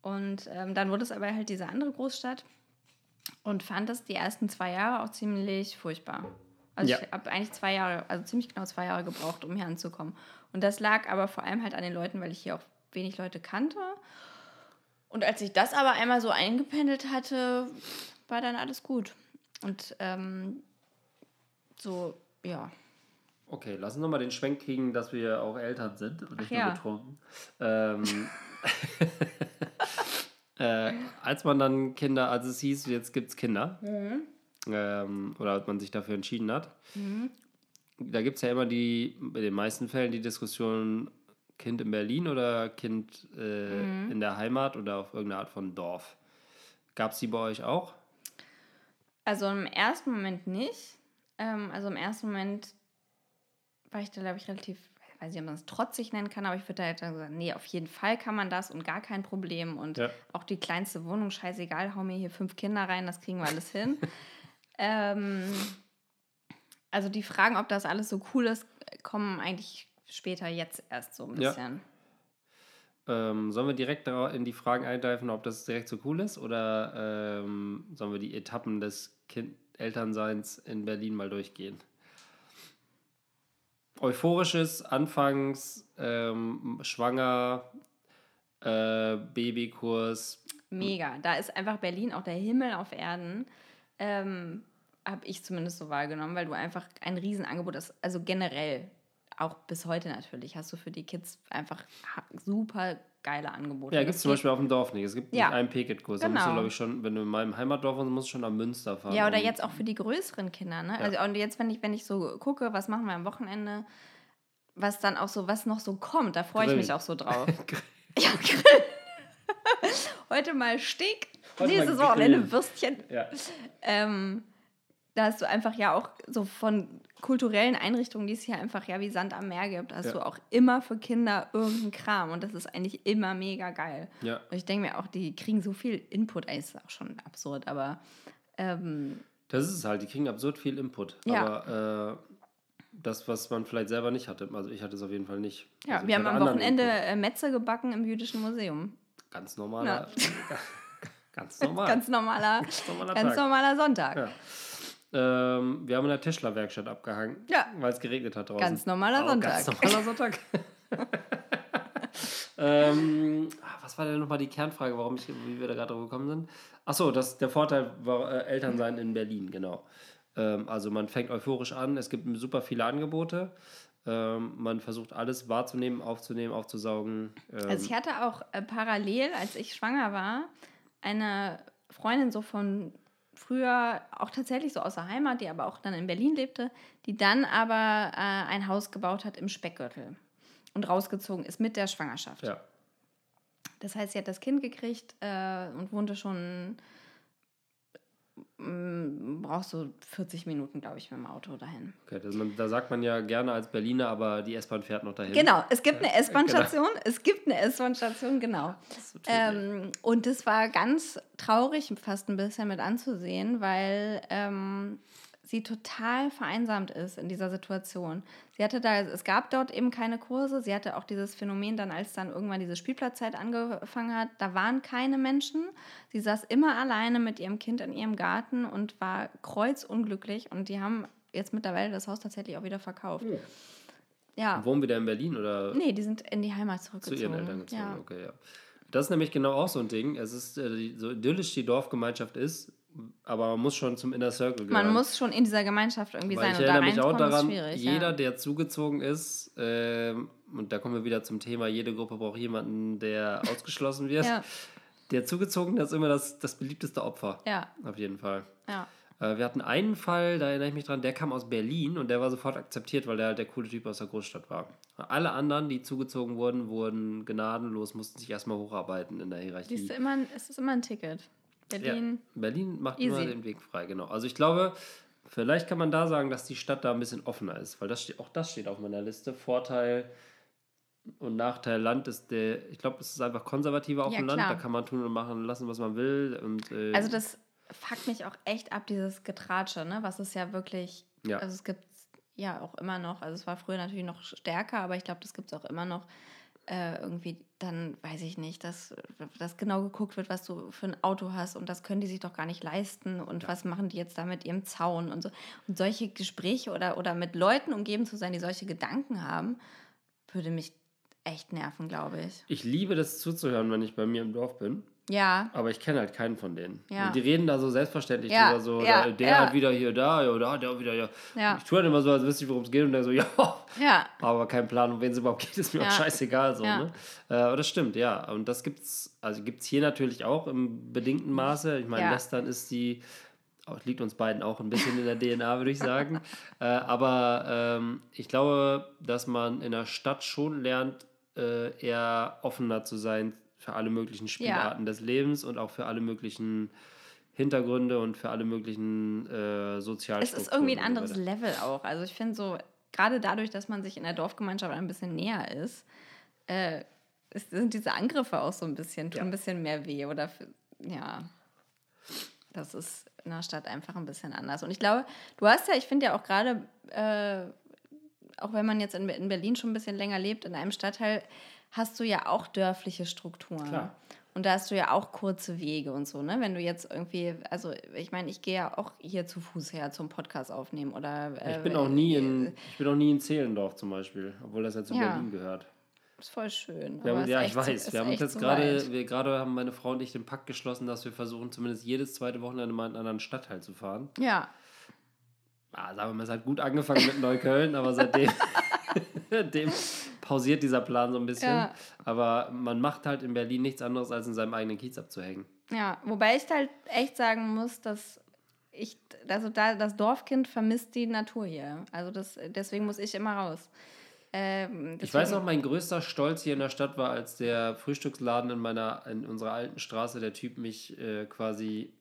Und ähm, dann wurde es aber halt diese andere Großstadt und fand es die ersten zwei Jahre auch ziemlich furchtbar. Also Ja. ich habe eigentlich zwei Jahre, also ziemlich genau zwei Jahre gebraucht, um hier anzukommen. Und das lag aber vor allem halt an den Leuten, weil ich hier auch wenig Leute kannte. Und als ich das aber einmal so eingependelt hatte, war dann alles gut. Und ähm, so, ja. Okay, lass uns nochmal den Schwenk kriegen, dass wir auch Eltern sind und nicht Ach ja. nur betrunken. Ähm, äh, als man dann Kinder, als es hieß, jetzt gibt es Kinder, Mhm. ähm, oder als man sich dafür entschieden hat, da gibt es ja immer die, in den meisten Fällen die Diskussion, Kind in Berlin oder Kind äh, Mhm. in der Heimat oder auf irgendeine Art von Dorf. Gab es die bei euch auch? Also im ersten Moment nicht. Ähm, also im ersten Moment war ich da, glaube ich, relativ, weiß nicht, ob man es trotzig nennen kann, aber ich würde da halt sagen, nee, auf jeden Fall kann man das und gar kein Problem. Und Ja. auch die kleinste Wohnung, scheißegal, hau mir hier fünf Kinder rein, das kriegen wir alles hin. ähm, also die Fragen, ob das alles so cool ist, kommen eigentlich später jetzt erst so ein Ja. bisschen. Ähm, sollen wir direkt in die Fragen eingreifen, ob das direkt so cool ist? Oder ähm, sollen wir die Etappen des kind Elternseins in Berlin mal durchgehen? Euphorisches, anfangs ähm, schwanger, äh, Babykurs. Mega. Da ist einfach Berlin auch der Himmel auf Erden. Ähm, Habe ich zumindest so wahrgenommen, weil du einfach ein Riesenangebot hast. Also generell, auch bis heute natürlich, hast du für die Kids einfach super geile Angebote. Ja, gibt es zum Beispiel auf dem Dorf nicht. Es gibt Ja. nicht einen Picket-Kurs. Da musst du, Genau. glaube ich, schon, wenn du in meinem Heimatdorf bist, musst du schon am Münster fahren. Ja, oder jetzt auch für die größeren Kinder. Ne? Ja. Also und jetzt, wenn ich, wenn ich so gucke, was machen wir am Wochenende, was dann auch so, was noch so kommt, da freue ich mich auch so drauf. ja, Grill. Heute mal Steak, nächstes Wochenende. Würstchen. Ja. Ähm, da hast du einfach ja auch so von kulturellen Einrichtungen, die es hier einfach ja wie Sand am Meer gibt, hast Ja. du auch immer für Kinder irgendeinen Kram und das ist eigentlich immer mega geil. ja. Und ich denke mir auch, die kriegen so viel Input, eigentlich ist das auch schon absurd, aber ähm, Das ist es halt, die kriegen absurd viel Input. Ja. Aber äh, das, was man vielleicht selber nicht hatte, also ich hatte es auf jeden Fall nicht. ja, Also wir haben am Wochenende Input. äh, Metze gebacken im Jüdischen Museum. Ganz normaler. ganz normal. Ganz normaler, Ganz normaler ganz normaler Sonntag. Ja. Ähm, wir haben in der Tischlerwerkstatt abgehangen, Ja. weil es geregnet hat draußen. Ganz normaler Auch Sonntag. Ganz normaler Sonntag. ähm, ah, was war denn nochmal die Kernfrage, warum ich, wie wir da gerade drauf gekommen sind? Achso, das, der Vorteil war äh, Elternsein in Berlin, genau. Ähm, also man fängt euphorisch an, es gibt super viele Angebote. Ähm, man versucht alles wahrzunehmen, aufzunehmen, aufzusaugen. Ähm, Also ich hatte auch äh, parallel, als ich schwanger war, eine Freundin so von früher, auch tatsächlich so aus der Heimat, die aber auch dann in Berlin lebte, die dann aber äh, ein Haus gebaut hat im Speckgürtel und rausgezogen ist mit der Schwangerschaft. ja. Das heißt, sie hat das Kind gekriegt äh, und wohnte schon brauchst du 40 Minuten, glaube ich, mit dem Auto dahin. Okay, das, man, da sagt man ja gerne als Berliner, aber die S-Bahn fährt noch dahin. Genau, es gibt eine S-Bahn-Station. Es gibt eine S-Bahn-Station, genau. tödlich. Ähm, und es war ganz traurig, fast ein bisschen mit anzusehen, weil ähm, sie total vereinsamt ist in dieser Situation. Sie hatte da, es gab dort eben keine Kurse. Sie hatte auch dieses Phänomen dann, als dann irgendwann diese Spielplatzzeit angefangen hat, da waren keine Menschen. Sie saß immer alleine mit ihrem Kind in ihrem Garten und war kreuzunglücklich. Und die haben jetzt mittlerweile das Haus tatsächlich auch wieder verkauft. Ja. Wohnen wieder in Berlin oder Nee, die sind in die Heimat zu zurückgezogen. ihren Eltern gezogen? Ja. Okay, ja. Das ist nämlich genau auch so ein Ding. Es ist, äh, so idyllisch die Dorfgemeinschaft ist, aber man muss schon zum Inner Circle gehören. Man muss schon in dieser Gemeinschaft irgendwie Weil sein. ich erinnere mich auch daran, ist jeder, ja. der zugezogen ist, ähm, und da kommen wir wieder zum Thema, jede Gruppe braucht jemanden, der ausgeschlossen wird. Ja. Der Zugezogene ist immer das, das beliebteste Opfer. Ja, Auf jeden Fall. ja. Äh, wir hatten einen Fall, da erinnere ich mich dran, der kam aus Berlin und der war sofort akzeptiert, weil der halt der coole Typ aus der Großstadt war. Alle anderen, die zugezogen wurden, wurden gnadenlos, mussten sich erstmal hocharbeiten in der Hierarchie. Siehst du, immer, es ist immer ein Ticket. Berlin. Ja, Berlin macht Easy. immer den Weg frei, genau. Also ich glaube, vielleicht kann man da sagen, dass die Stadt da ein bisschen offener ist, weil das steht, auch das steht auf meiner Liste. Vorteil und Nachteil Land ist der, ich glaube, es ist einfach konservativer auf Ja, dem Land, klar. da kann man tun und machen lassen, was man will. Und, äh, Also das fuckt mich auch echt ab, dieses Getratsche, ne? Was es ja wirklich, Ja. also es gibt ja auch immer noch, also es war früher natürlich noch stärker, aber ich glaube, das gibt es auch immer noch. Äh, irgendwie dann, weiß ich nicht, dass, dass genau geguckt wird, was du für ein Auto hast und das können die sich doch gar nicht leisten und was machen die jetzt da mit ihrem Zaun und so. Und solche Gespräche oder, oder mit Leuten umgeben zu sein, die solche Gedanken haben, würde mich echt nerven, glaube ich. ich liebe das zuzuhören, wenn ich bei mir im Dorf bin. Ja, Aber ich kenne halt keinen von denen. Ja. Die reden da so selbstverständlich Ja, drüber, so, ja, der, ja. hat wieder hier da, ja, da, der wieder, ja. Ja. Ich tue halt immer so, als wüsste ich, worum es geht und der so, ja, ja, aber kein Plan, um wen es überhaupt geht, ist mir auch scheißegal. So, Ja. ne? äh, aber das stimmt, ja. Und das gibt's, also gibt's hier natürlich auch im bedingten Maße. Ich meine, Ja. Lästern ist die, auch- liegt uns beiden auch ein bisschen in der DNA, würde ich sagen. äh, aber ähm, ich glaube, dass man in der Stadt schon lernt, äh, eher offener zu sein für alle möglichen Spielarten des Lebens und auch für alle möglichen Hintergründe und für alle möglichen äh, es Sozialstrukturen. ist irgendwie ein so anderes weiter. Level auch. Also ich finde so, gerade dadurch, dass man sich in der Dorfgemeinschaft ein bisschen näher ist, äh, ist sind diese Angriffe auch so ein bisschen, tun Ja. ein bisschen mehr weh. Oder für, ja, das ist in der Stadt einfach ein bisschen anders. Und ich glaube, du hast ja, ich finde ja auch gerade, äh, auch wenn man jetzt in, in Berlin schon ein bisschen länger lebt, in einem Stadtteil, hast du ja auch dörfliche Strukturen. Klar. Und da hast du ja auch kurze Wege und so, ne? Wenn du jetzt irgendwie, also ich meine, ich gehe ja auch hier zu Fuß her zum Podcast aufnehmen oder. Ich äh, bin auch nie in, ich bin auch nie in Zehlendorf zum Beispiel, obwohl das ja zu Ja. Berlin gehört. Ist voll schön. Haben, ist ja, ich weiß. wir haben uns jetzt gerade, wir gerade haben meine Frau und ich den Pakt geschlossen, dass wir versuchen, zumindest jedes zweite Wochenende mal in einen anderen Stadtteil zu fahren. Ja, Ah, sagen wir mal, es hat gut angefangen mit Neukölln, aber seitdem, seitdem pausiert dieser Plan so ein bisschen. Ja. Aber man macht halt in Berlin nichts anderes, als in seinem eigenen Kiez abzuhängen. ja. Wobei ich halt echt sagen muss, dass ich, also da das Dorfkind vermisst die Natur hier. Also das, deswegen muss ich immer raus. Ähm, Ich weiß noch, mein größter Stolz hier in der Stadt war, als der Frühstücksladen in meiner, in unserer alten Straße, der Typ mich äh, quasi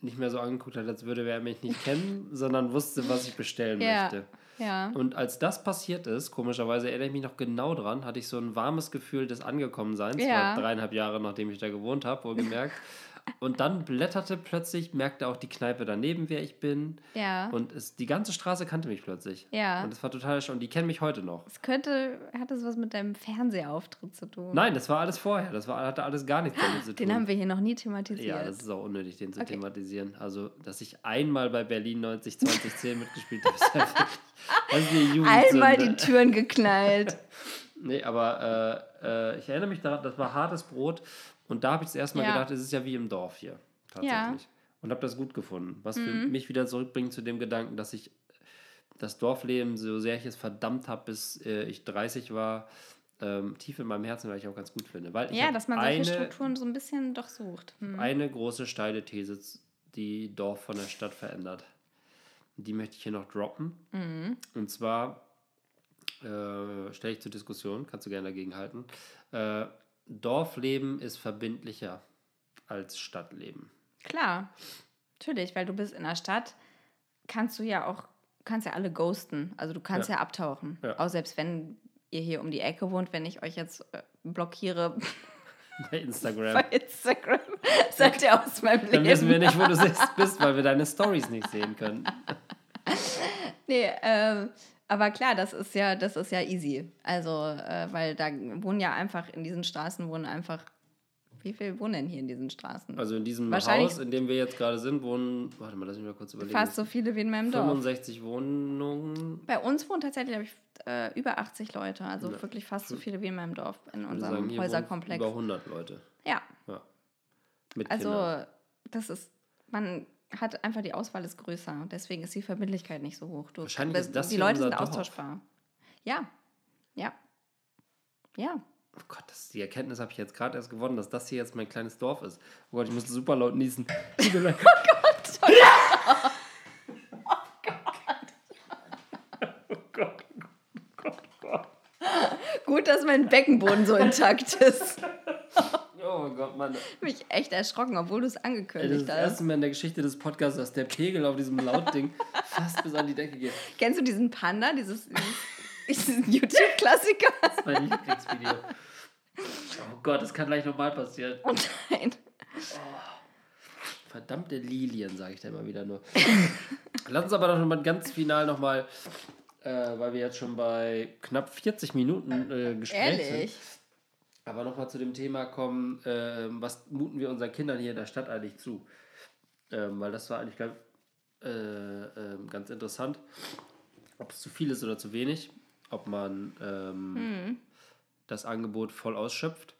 nicht mehr so angeguckt hat, als würde er mich nicht kennen, sondern wusste, was ich bestellen Ja. möchte. Ja. Und als das passiert ist, komischerweise erinnere ich mich noch genau dran, hatte ich so ein warmes Gefühl des Angekommenseins, Ja. war dreieinhalb Jahre, nachdem ich da gewohnt habe, wohlgemerkt. Und dann blätterte plötzlich, merkte auch die Kneipe daneben, wer ich bin. Ja. Und es, die ganze Straße kannte mich plötzlich. Ja. Und das war total schon. Und die kennen mich heute noch. Es könnte, hat es was mit deinem Fernsehauftritt zu tun? Nein, das war alles vorher. Das war, hatte alles gar nichts damit zu tun. Den haben wir hier noch nie thematisiert. ja, das ist auch unnötig, den zu Okay. thematisieren. Also, dass ich einmal bei Berlin 90 2010 mitgespielt habe, ist einfach, das. Einmal die Türen geknallt. Nee, aber äh, äh, ich erinnere mich daran, das war hartes Brot. Und da habe ich das erste Mal Ja. gedacht, es ist ja wie im Dorf hier. Tatsächlich. Und habe das gut gefunden. Was Mhm. mich wieder zurückbringt zu dem Gedanken, dass ich das Dorfleben, so sehr ich es verdammt habe, bis äh, ich 30 war, ähm, tief in meinem Herzen, weil ich auch ganz gut finde. Weil Ja, dass man solche eine, Strukturen so ein bisschen doch sucht. Hm. eine große steile These, die Dorf von der Stadt verändert. Die möchte ich hier noch droppen. Mhm. Und zwar äh, stelle ich zur Diskussion, kannst du gerne dagegen halten. Äh, Dorfleben ist verbindlicher als Stadtleben. Klar. Natürlich, weil du bist in der Stadt, kannst du ja auch, kannst ja alle ghosten. Also du kannst ja, Ja. abtauchen. Ja. Auch selbst wenn ihr hier um die Ecke wohnt, wenn ich euch jetzt äh, blockiere Bei Instagram. bei Instagram, seid ihr aus meinem Leben. Dann wissen wir nicht, wo du sitzt- bist, weil wir deine Stories nicht sehen können. Nee, ähm, aber klar, das ist ja, das ist ja easy. Also, äh, weil da wohnen ja einfach, in diesen Straßen wohnen einfach, wie viel wohnen denn hier in diesen Straßen? Also in diesem Haus, in dem wir jetzt gerade sind, wohnen, warte mal, lass mich mal kurz überlegen. Fast so viele wie in meinem Dorf. 65 Wohnungen. Bei uns wohnen tatsächlich, glaube ich, äh, über 80 Leute. Also Ja. wirklich fast so viele wie in meinem Dorf, in unserem sagen, Häuserkomplex. Über 100 Leute. Ja, Ja. Mit also Kindern. das ist, man hat einfach die Auswahl ist größer. Deswegen ist die Verbindlichkeit nicht so hoch. Du, Wahrscheinlich ist das die Leute sind Dorf. austauschbar. Ja, ja, ja. Oh Gott, das, die Erkenntnis habe ich jetzt gerade erst gewonnen, dass das hier jetzt mein kleines Dorf ist. Oh Gott, ich musste super laut niesen. Oh Gott. Oh Gott. Oh Gott. Gut, dass mein Beckenboden so intakt ist. Oh Gott, Mann. Mich echt erschrocken, obwohl du es Ey, Das ist angekündigt das hast. erste Mal in der Geschichte des Podcasts, dass der Pegel auf diesem Lautding fast bis an die Decke geht. Kennst du diesen Panda, dieses, diesen YouTube-Klassiker? Das ist mein Lieblingsvideo. Oh Gott, das kann gleich nochmal passieren. Oh nein. Verdammte Lilien, sage ich da immer wieder nur. Lass uns aber doch noch mal ganz final nochmal, äh, weil wir jetzt schon bei knapp 40 Minuten äh, Gespräch Ehrlich? sind, aber nochmal zu dem Thema kommen, äh, was muten wir unseren Kindern hier in der Stadt eigentlich zu? Ähm, weil das war eigentlich ganz, äh, ähm, ganz interessant, ob es zu viel ist oder zu wenig, ob man ähm, das Angebot voll ausschöpft.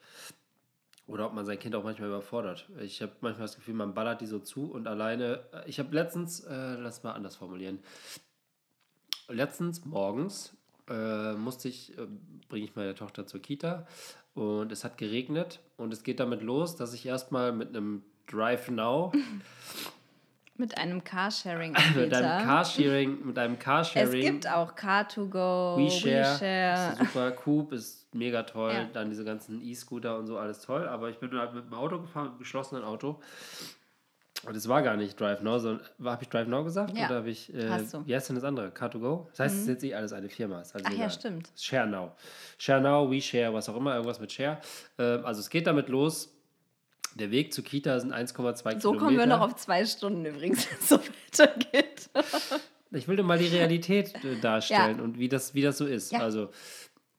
Oder ob man sein Kind auch manchmal überfordert. Ich habe manchmal das Gefühl, man ballert die so zu und alleine. äh, Ich habe letztens, äh, lass mal anders formulieren. Letztens morgens äh, musste ich, äh, bringe ich meine Tochter zur Kita und es hat geregnet und es geht damit los, dass ich erstmal mit einem Drive Now, Mit einem mit einem. Carsharing, mit einem Es Carsharing. gibt auch Car2Go, WeShare, WeShare. ist super, Coop ist mega toll, Ja. dann diese ganzen E-Scooter und so, alles toll, aber ich bin halt mit dem Auto gefahren, mit einem geschlossenen Auto und es war gar nicht Drive Now, sondern, habe ich Drive Now gesagt? Ja, Oder habe ich, äh, hast du. wie heißt denn das andere? Car2Go? Das heißt, es ist jetzt eh alles eine Firma. Also Ach ja, stimmt. Share Now. Share Now, WeShare, was auch immer, irgendwas mit Share. Ähm, also es geht damit los, der Weg zur Kita sind 1,2 Kilometer. So kommen wir noch auf zwei Stunden übrigens, wenn es so weitergeht. Ich will dir mal die Realität äh, darstellen und wie das, wie das so ist. Ja. Also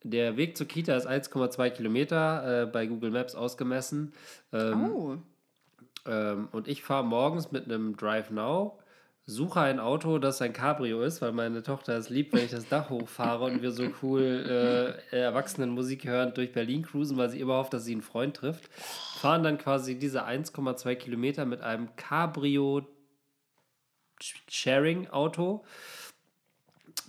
der Weg zur Kita ist 1,2 Kilometer äh, bei Google Maps ausgemessen. Ähm, Oh. Ähm, und ich fahre morgens mit einem Drive Now, suche ein Auto, das ein Cabrio ist, weil meine Tochter es liebt, wenn ich das Dach hochfahre und wir so cool äh, Erwachsenenmusik hören durch Berlin cruisen, weil sie immer hofft, dass sie einen Freund trifft. Fahren dann quasi diese 1,2 Kilometer mit einem Cabrio Sharing-Auto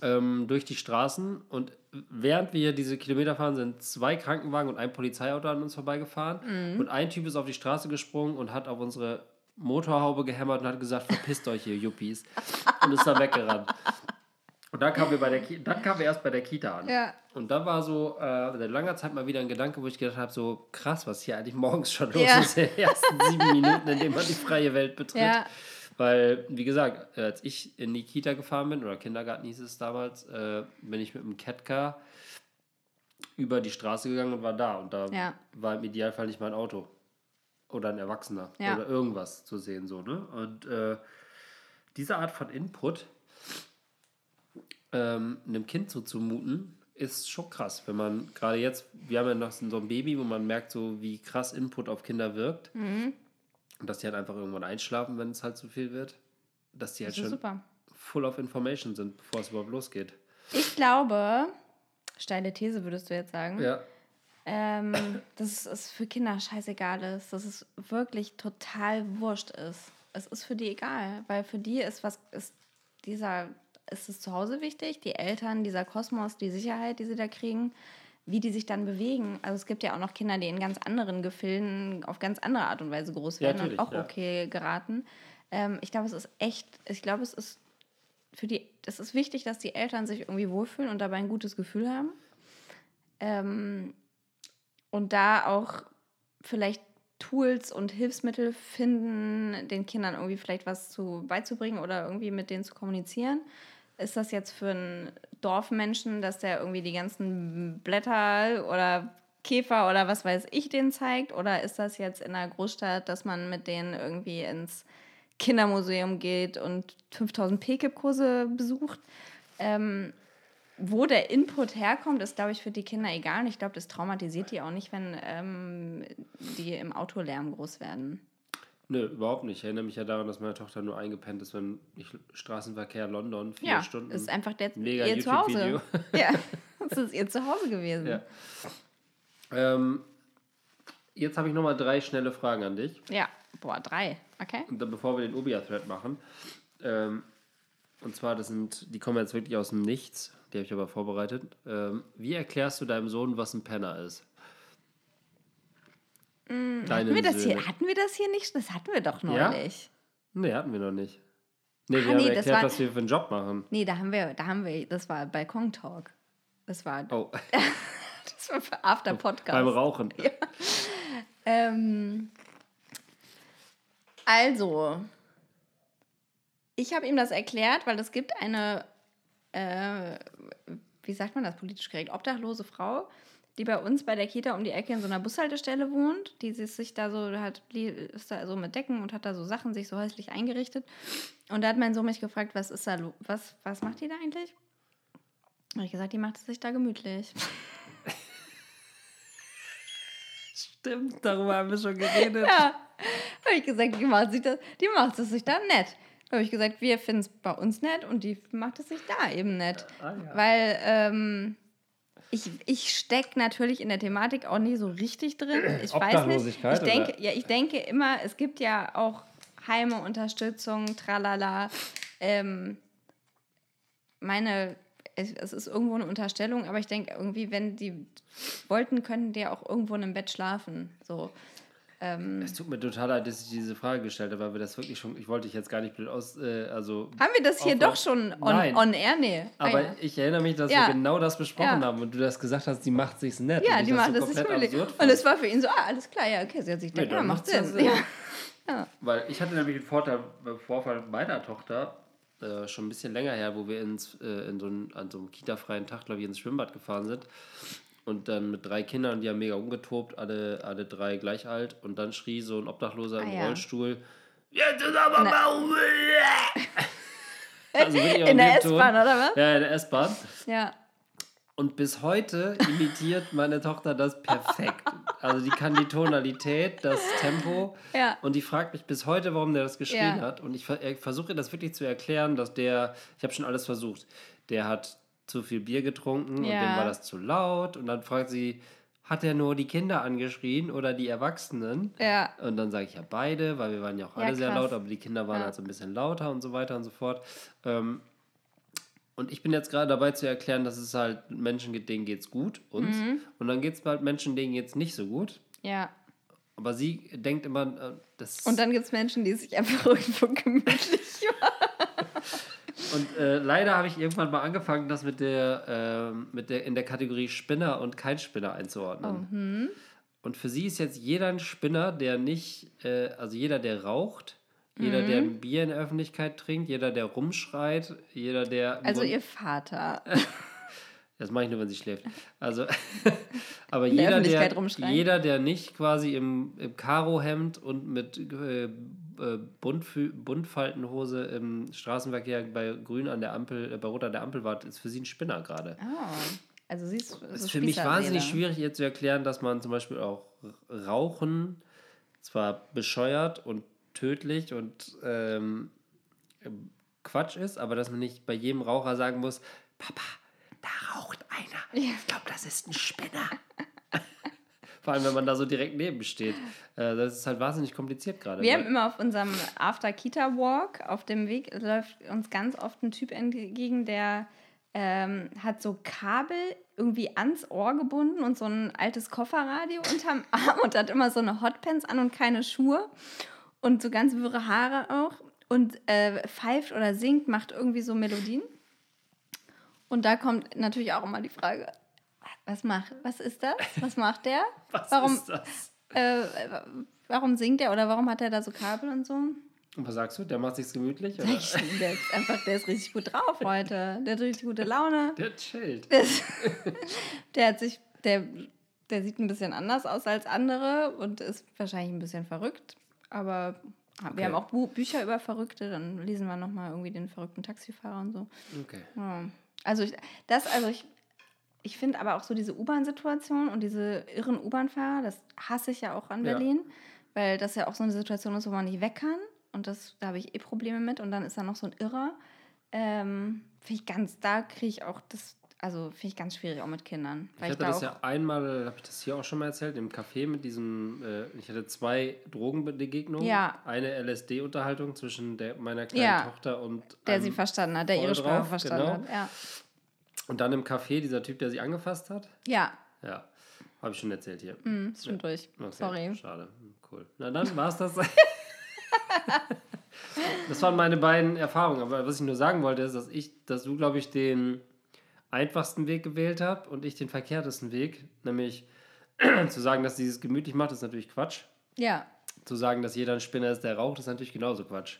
ähm, durch die Straßen und während wir diese Kilometer fahren, sind zwei Krankenwagen und ein Polizeiauto an uns vorbeigefahren und ein Typ ist auf die Straße gesprungen und hat auf unsere Motorhaube gehämmert und hat gesagt, verpisst euch hier, Yuppies und ist dann weggerannt. Und dann kamen wir, bei der Ki dann kamen wir erst bei der Kita an. Ja. Und dann war so äh, seit langer Zeit mal wieder ein Gedanke, wo ich gedacht habe, so krass, was hier eigentlich morgens schon los Ja. ist, in den ersten sieben Minuten, in denen man die freie Welt betritt. Ja. Weil, wie gesagt, als ich in die Kita gefahren bin, oder Kindergarten hieß es damals, äh, bin ich mit dem Catcar über die Straße gegangen und war da. Und da Ja. war im Idealfall nicht mein Auto. Oder ein Erwachsener. Ja. Oder irgendwas zu sehen. So, ne? Und äh, diese Art von Input ähm, einem Kind zuzumuten, ist schon krass. Wenn man gerade jetzt, wir haben ja noch so ein Baby, wo man merkt, so wie krass Input auf Kinder wirkt. Mhm. Und dass die halt einfach irgendwann einschlafen, wenn es halt zu viel wird. Dass die halt schon super. full of information sind, bevor es überhaupt losgeht. Ich glaube, steile These würdest du jetzt sagen, Ja. ähm, dass es für Kinder scheißegal ist, dass es wirklich total wurscht ist. Es ist für die egal, weil für die ist was, ist dieser, ist es zu Hause wichtig, die Eltern, dieser Kosmos, die Sicherheit, die sie da kriegen, wie die sich dann bewegen. Also es gibt ja auch noch Kinder, die in ganz anderen Gefilden auf ganz andere Art und Weise groß Ja, werden und natürlich, auch ja. okay geraten. Ähm, ich glaube, es ist echt, ich glaube, es ist für die, es ist wichtig, dass die Eltern sich irgendwie wohlfühlen und dabei ein gutes Gefühl haben. Ähm, und da auch vielleicht Tools und Hilfsmittel finden, den Kindern irgendwie vielleicht was zu beizubringen oder irgendwie mit denen zu kommunizieren? Ist das jetzt für einen Dorfmenschen, dass der irgendwie die ganzen Blätter oder Käfer oder was weiß ich denen zeigt? Oder ist das jetzt in einer Großstadt, dass man mit denen irgendwie ins Kindermuseum geht und 5000 PKIP-Kurse besucht? Ähm, wo der Input herkommt, ist, glaube ich, für die Kinder egal. Und ich glaube, das traumatisiert die auch nicht, wenn ähm, die im Autolärm groß werden. Nö, überhaupt nicht. Ich erinnere mich ja daran, dass meine Tochter nur eingepennt ist, wenn ich Straßenverkehr London, vier ja, Stunden. ist einfach der, mega ihr Zuhause. Ja, das ist ihr Zuhause gewesen. Ja. Ähm, jetzt habe ich nochmal drei schnelle Fragen an dich. Ja, boah, drei. Okay. Und dann, bevor wir den Obia-Thread machen. Ähm, und zwar, das sind, die kommen jetzt wirklich aus dem Nichts. Die habe ich aber vorbereitet. Ähm, wie erklärst du deinem Sohn, was ein Penner ist? Hm, Hatten wir, das hier, hatten wir das hier nicht? Das hatten wir doch neulich. Ja? Nee, hatten wir noch nicht. Nee, wir Ah, haben nee, das erklärt, war- was wir für einen Job machen. Nee, da haben wir, da haben wir, das war Balkon-Talk. Das war, Oh, das war für After Podcast. beim Rauchen. Ähm, also, ich habe ihm das erklärt, weil es gibt eine, äh, wie sagt man das politisch korrekt, obdachlose Frau, die bei uns bei der Kita um die Ecke in so einer Bushaltestelle wohnt, die sich da so hat, ist da so mit Decken und hat da so Sachen sich so häuslich eingerichtet. Und da hat mein Sohn mich gefragt, was ist da, was, was macht die da eigentlich? Habe ich gesagt, die macht es sich da gemütlich. Stimmt, darüber haben wir schon geredet. Ja, habe ich gesagt, die macht, sich das, die macht es sich da nett. Habe ich gesagt, wir finden es bei uns nett und die macht es sich da eben nett. Ah, ja. Weil ähm, ich, ich stecke natürlich in der Thematik auch nicht so richtig drin. Ich weiß nicht. Ich denke, oder? ja, ich denke immer, es gibt ja auch Heime, Unterstützung, tralala. Ähm, meine, es, es ist irgendwo eine Unterstellung, aber ich denke irgendwie, wenn die wollten, könnten die auch irgendwo in einem Bett schlafen. So. Ähm, Es tut mir total leid, dass ich diese Frage gestellt habe, weil wir das wirklich schon. Ich wollte dich jetzt gar nicht blöd aus. Äh, also, haben wir das hier doch schon on, Nein. on air? Nee. Ah, aber ja. ich erinnere mich, dass Ja. wir genau das besprochen Ja. haben und du das gesagt hast, die macht sich's nett. Ja, die macht so das komplett wirklich. absurd Und es war für ihn so, ah, alles klar, ja, okay, sie hat sich Nee, gedacht, ja, dann macht ja Sinn. Sinn. Ja. Weil ich hatte nämlich einen Vorteil, äh, Vorfall meiner Tochter, äh, schon ein bisschen länger her, wo wir ins, äh, in so einen, an so einem kita-freien Tag, glaube ich, ins Schwimmbad gefahren sind. Und dann mit drei Kindern, die haben mega umgetobt, alle, alle drei gleich alt. Und dann schrie so ein Obdachloser im Ah, ja. Rollstuhl, jetzt ist aber Na. mal also In der. S-Bahn, oder was? Ja, in der S-Bahn. Ja. Und bis heute imitiert meine Tochter das perfekt. Also die kann die Tonalität, das Tempo. Ja. Und die fragt mich bis heute, warum der das geschrien Ja. hat. Und ich ver- versuche ihr das wirklich zu erklären, dass der, ich habe schon alles versucht, der hat zu viel Bier getrunken und Ja. dem war das zu laut. Und dann fragt sie, hat er nur die Kinder angeschrien oder die Erwachsenen? Ja. Und dann sage ich ja beide, weil wir waren ja auch Ja, alle sehr krass. laut, aber die Kinder waren Ja. halt so ein bisschen lauter und so weiter und so fort. Ähm, und ich bin jetzt gerade dabei zu erklären, dass es halt Menschen gibt, denen geht's gut, uns. Mhm. Und dann gibt es halt Menschen, denen geht's nicht so gut. Ja. Aber sie denkt immer, äh, das Und dann gibt es Menschen, die sich einfach irgendwo gemütlich. Und äh, leider habe ich irgendwann mal angefangen, das mit der, ähm, mit der in der Kategorie Spinner und kein Spinner einzuordnen. Oh, hm. Und für sie ist jetzt jeder ein Spinner, der nicht, äh, also jeder, der raucht, jeder, Mhm. der ein Bier in der Öffentlichkeit trinkt, jeder, der rumschreit, jeder, der. Also ihr Vater. Das mache ich nur, wenn sie schläft. Also, aber jeder, der, jeder, der nicht quasi im, im Karohemd und mit äh, äh, Buntfaltenhose im Straßenverkehr bei Grün an der Ampel, äh, bei Rot an der Ampel war, ist für sie ein Spinner gerade. Oh. Also sie ist, Es so ist für mich wahnsinnig schwierig, ihr zu erklären, dass man zum Beispiel auch Rauchen zwar bescheuert und tödlich und ähm, Quatsch ist, aber dass man nicht bei jedem Raucher sagen muss, Papa, da raucht einer. Ich glaube, das ist ein Spinner. Vor allem, wenn man da so direkt neben steht. Äh, das ist halt wahnsinnig kompliziert gerade. Wir weil- haben immer auf unserem After-Kita-Walk auf dem Weg läuft uns ganz oft ein Typ entgegen, der ähm, hat so Kabel irgendwie ans Ohr gebunden und so ein altes Kofferradio unterm Arm und hat immer so eine Hotpants an und keine Schuhe und so ganz wirre Haare auch und äh, pfeift oder singt, macht irgendwie so Melodien. Und da kommt natürlich auch immer die Frage, was macht, was ist das? Was macht der? Was Warum, ist das? äh, warum singt er oder warum hat er da so Kabel und so? Und was sagst du? Der macht sich's gemütlich? Oder? Ich, der ist einfach, der ist richtig gut drauf heute. Der hat richtig gute Laune. Der chillt. Der, ist, der hat sich, der, der sieht ein bisschen anders aus als andere und ist wahrscheinlich ein bisschen verrückt. Aber wir Okay. haben auch Bu Bücher über Verrückte, dann lesen wir nochmal irgendwie den verrückten Taxifahrer und so. Okay. Ja. Also ich, das, also ich, ich finde aber auch so diese U-Bahn-Situation und diese irren U-Bahn-Fahrer, das hasse ich ja auch an Ja. Berlin, weil das ja auch so eine Situation ist, wo man nicht weg kann und das, da habe ich eh Probleme mit und dann ist da noch so ein Irrer. Ähm, finde ich ganz, da kriege ich auch das, also finde ich ganz schwierig auch mit Kindern. Ich Weil hatte ich, da das ja einmal, habe ich das hier auch schon mal erzählt, im Café mit diesem, äh, ich hatte zwei Drogenbegegnungen. Ja. Eine LSD-Unterhaltung zwischen der, meiner kleinen Ja. Tochter und der sie verstanden hat, der ihre Sprache verstanden genau. hat. Ja. Und dann im Café dieser Typ, der sie angefasst hat. ja, Ja, habe ich schon erzählt hier. hm, ist schon durch. Okay, Sorry. Schade. Hm, Cool. Na dann war es das. das waren meine beiden Erfahrungen. Aber was ich nur sagen wollte, ist, dass ich, dass du, glaube ich, den einfachsten Weg gewählt hast und ich den verkehrtesten Weg. Nämlich zu sagen, dass dieses gemütlich macht, ist natürlich Quatsch. Ja, Zu sagen, dass jeder ein Spinner ist, der raucht, ist natürlich genauso Quatsch.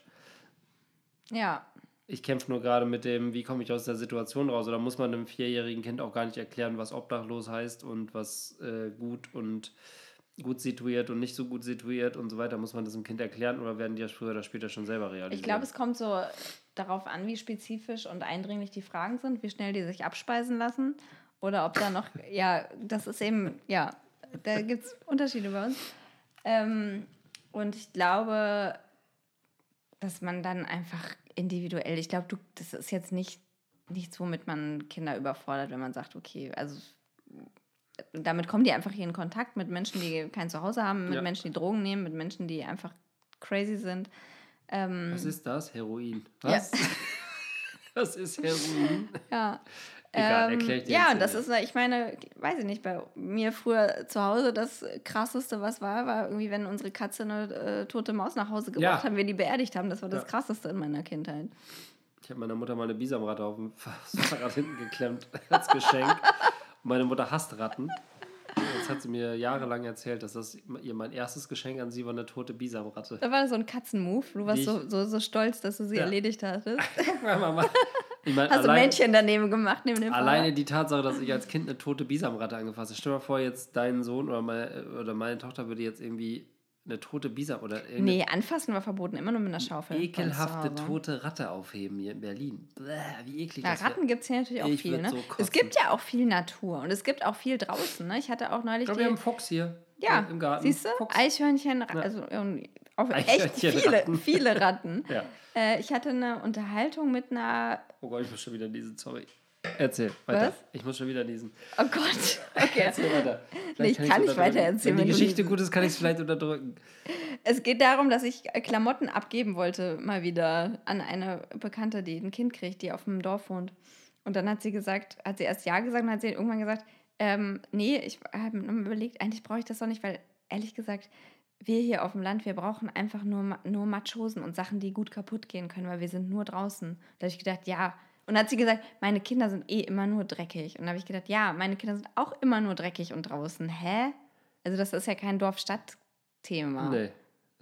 ja. Ich kämpfe nur gerade mit dem, wie komme ich aus der Situation raus. Oder muss man einem vierjährigen Kind auch gar nicht erklären, was obdachlos heißt und was äh, gut und gut situiert und nicht so gut situiert und so weiter. Muss man das dem Kind erklären oder werden die das früher oder später schon selber realisieren? Ich glaube, es kommt so darauf an, wie spezifisch und eindringlich die Fragen sind, wie schnell die sich abspeisen lassen. Oder ob da noch, ja, das ist eben, ja, da gibt es Unterschiede bei uns. Ähm, und ich glaube, dass man dann einfach individuell, ich glaube, das ist jetzt nicht nichts, womit man Kinder überfordert, wenn man sagt, okay, also damit kommen die einfach hier in Kontakt mit Menschen, die kein Zuhause haben, mit Ja. Menschen, die Drogen nehmen, mit Menschen, die einfach crazy sind. Ähm, Was ist das? Heroin. Ja. Was? Was ist Heroin? Ja. Egal, Ähm, ich dir ja, und das ist, ich meine, weiß ich nicht, bei mir früher zu Hause das krasseste, was war, war irgendwie, wenn unsere Katze eine äh, tote Maus nach Hause gebracht Ja. haben, wir die beerdigt haben. Das war das Ja. krasseste in meiner Kindheit. Ich habe meiner Mutter mal eine Bisamratte auf dem Fahrrad hinten geklemmt als Geschenk. Meine Mutter hasst Ratten. Jetzt hat sie mir jahrelang erzählt, dass das ihr mein erstes Geschenk an sie war, eine tote Bisamratte. Da war so ein Katzenmove. Du warst so, so, so stolz, dass du sie Ja. erledigt hattest. Mama, ich meine, Hast du Männchen daneben gemacht, neben dem alleine Fahrrad? die Tatsache, dass ich als Kind eine tote Bisamratte angefasst habe. Stell dir mal vor, jetzt dein Sohn oder meine, oder meine Tochter würde jetzt irgendwie eine tote Bisam oder Nee, anfassen war verboten, immer nur mit einer Schaufel. ekelhafte tote Ratte aufheben hier in Berlin. Bäh, wie eklig Ja, das. Ratten gibt es hier natürlich auch Ich viel. Ne? so es gibt ja auch viel Natur und es gibt auch viel draußen. Ne? Ich hatte auch neulich Ich glaube, wir haben einen Fuchs hier Ja, im Garten. siehst du? Eichhörnchen, also auf echt viele, Ratten. viele Ratten. Ja. Äh, ich hatte eine Unterhaltung mit einer. Oh Gott, ich muss schon wieder niesen, sorry. Erzähl, weiter. Was? Ich muss schon wieder niesen. Oh Gott, okay. Erzähl weiter. Nee, ich kann nicht weiter erzählen, Wenn die Geschichte gut ist, kann ich es vielleicht unterdrücken. Es geht darum, dass ich äh, Klamotten abgeben wollte, mal wieder an eine Bekannte, die ein Kind kriegt, die auf dem Dorf wohnt. Und dann hat sie gesagt, hat sie erst Ja gesagt und hat sie irgendwann gesagt, ähm, nee, ich habe mir überlegt, eigentlich brauche ich das doch nicht, weil ehrlich gesagt, wir hier auf dem Land, wir brauchen einfach nur, nur Matschhosen und Sachen, die gut kaputt gehen können, weil wir sind nur draußen. Da habe ich gedacht, ja. Und dann hat sie gesagt, meine Kinder sind eh immer nur dreckig. Und da habe ich gedacht, ja, meine Kinder sind auch immer nur dreckig und draußen. Hä? Also das ist ja kein Dorf-Stadt-Thema. Nee.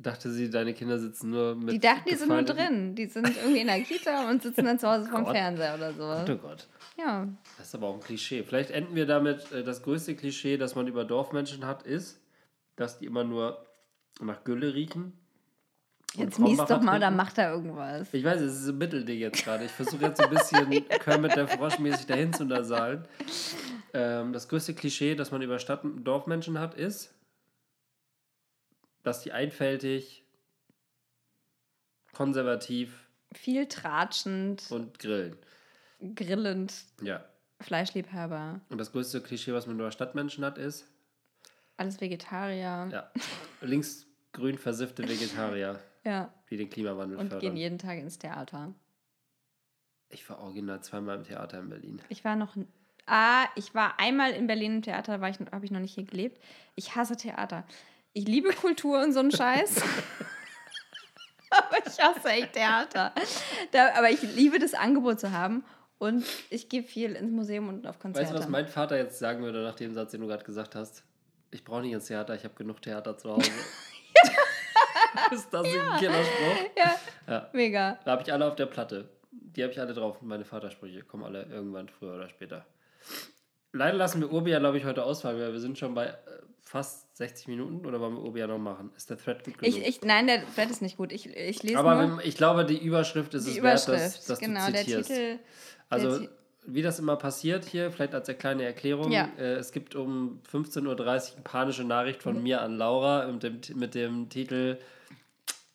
Dachte sie, deine Kinder sitzen nur mit. Die dachten, die sind nur drin. Die sind irgendwie in der Kita und sitzen dann zu Hause vom Gott. Fernseher oder sowas. Oh Gott. Ja. Das ist aber auch ein Klischee. Vielleicht enden wir damit, äh, das größte Klischee, das man über Dorfmenschen hat, ist, dass die immer nur nach Gülle riechen. Jetzt mies doch mal, da trinken. macht er irgendwas. Ich weiß, es ist ein Mittelding jetzt gerade. Ich versuche jetzt so ein bisschen Kermit der Frosch mäßig dahin zu nasalen. Ähm, das größte Klischee, das man über Stadt- und Dorfmenschen hat, ist, dass die einfältig, konservativ Viel tratschend, und grillen. grillend, Ja. Fleischliebhaber, Und das größte Klischee, was man über Stadtmenschen hat, ist, alles Vegetarier. ja, linksgrün versiffte Vegetarier, Ja. die den Klimawandel Und gehen fördern. jeden Tag ins Theater. Ich war original zweimal im Theater in Berlin. Ich war noch. Ah, ich war einmal in Berlin im Theater, da ich, habe ich noch nicht hier gelebt. Ich hasse Theater. Ich liebe Kultur und so einen Scheiß. aber ich hasse echt Theater. Da, aber ich liebe das Angebot zu haben. Und ich gehe viel ins Museum und auf Konzerte. Weißt du, was mein Vater jetzt sagen würde nach dem Satz, den du gerade gesagt hast? Ich brauche nicht ins Theater, ich habe genug Theater zu Hause. ist das ein Killerspruch? Ja, Ja. mega. Da habe ich alle auf der Platte. Die habe ich alle drauf. Meine Vatersprüche kommen alle irgendwann früher oder später. Leider lassen wir Urbia, glaube ich, heute ausfallen, weil wir sind schon bei äh, fast 60 Minuten. Oder wollen wir Urbia noch machen? Ist der Thread gut genug? Ich, ich, nein, der Thread ist nicht gut. Ich, ich lese Aber nur wenn, ich glaube, die Überschrift ist die es Überschrift. wert, dass, dass genau, du der zitierst. Titel. also, Ti- wie das immer passiert hier, vielleicht als kleine Erklärung. Ja. Äh, es gibt um 15.30 Uhr eine panische Nachricht Mhm. von mir an Laura mit dem, mit dem Titel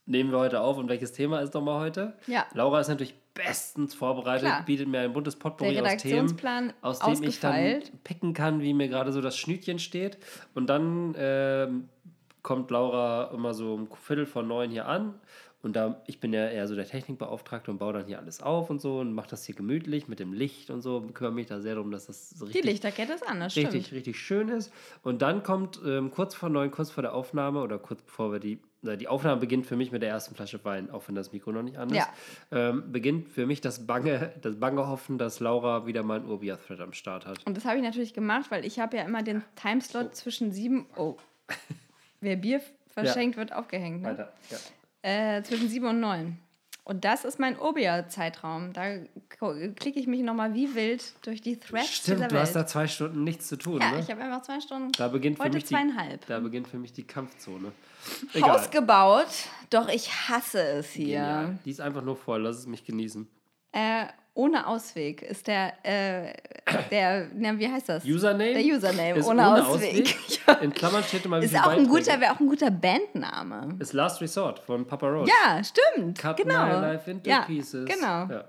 Nehmen wir heute auf und welches Thema ist nochmal heute? Ja. Laura ist natürlich bestens vorbereitet, Klar. bietet mir ein buntes Potpourri aus Themen, aus dem ich dann picken kann, wie mir gerade so das Schnütchen steht. Und dann ähm, kommt Laura immer so um Viertel vor neun hier an. Und da, ich bin ja eher so der Technikbeauftragte und baue dann hier alles auf und so und mache das hier gemütlich mit dem Licht und so. Kümmere mich da sehr darum, dass das so Die richtig Lichterkette ist anders, richtig, stimmt. richtig schön ist. Und dann kommt ähm, kurz vor neun, kurz vor der Aufnahme oder kurz bevor wir die, na, die Aufnahme beginnt für mich mit der ersten Flasche Wein, auch wenn das Mikro noch nicht an ist, Ja. ähm, beginnt für mich das bange, das bange Hoffen, dass Laura wieder mal einen Urbia-Thread am Start hat. Und das habe ich natürlich gemacht, weil ich habe ja immer den Timeslot zwischen sieben. Oh. Wer Bier verschenkt, wird aufgehängt. Ne? Weiter. Ja. Äh, zwischen sieben und neun. Und das ist mein Urbia-Zeitraum. Da klicke ich mich nochmal wie wild durch die Threads Stimmt, dieser du hast Welt. da zwei Stunden nichts zu tun. ja, ne? ich habe einfach zwei Stunden da beginnt für heute mich die, zweieinhalb. Da beginnt für mich die Kampfzone. Haus gebaut, doch ich hasse es hier. Genial. Die ist einfach nur voll, lass es mich genießen. Äh, ohne Ausweg ist der, äh, der, na, wie heißt das? Username? Der Username, ist ohne Ausweg. Ja. In Klammern steht immer, Ist auch ein Beiträge. guter, wäre auch ein guter Bandname. Ist Last Resort von Papa Roach. Ja, stimmt. Cut genau. my life into ja, pieces. Genau. Ja.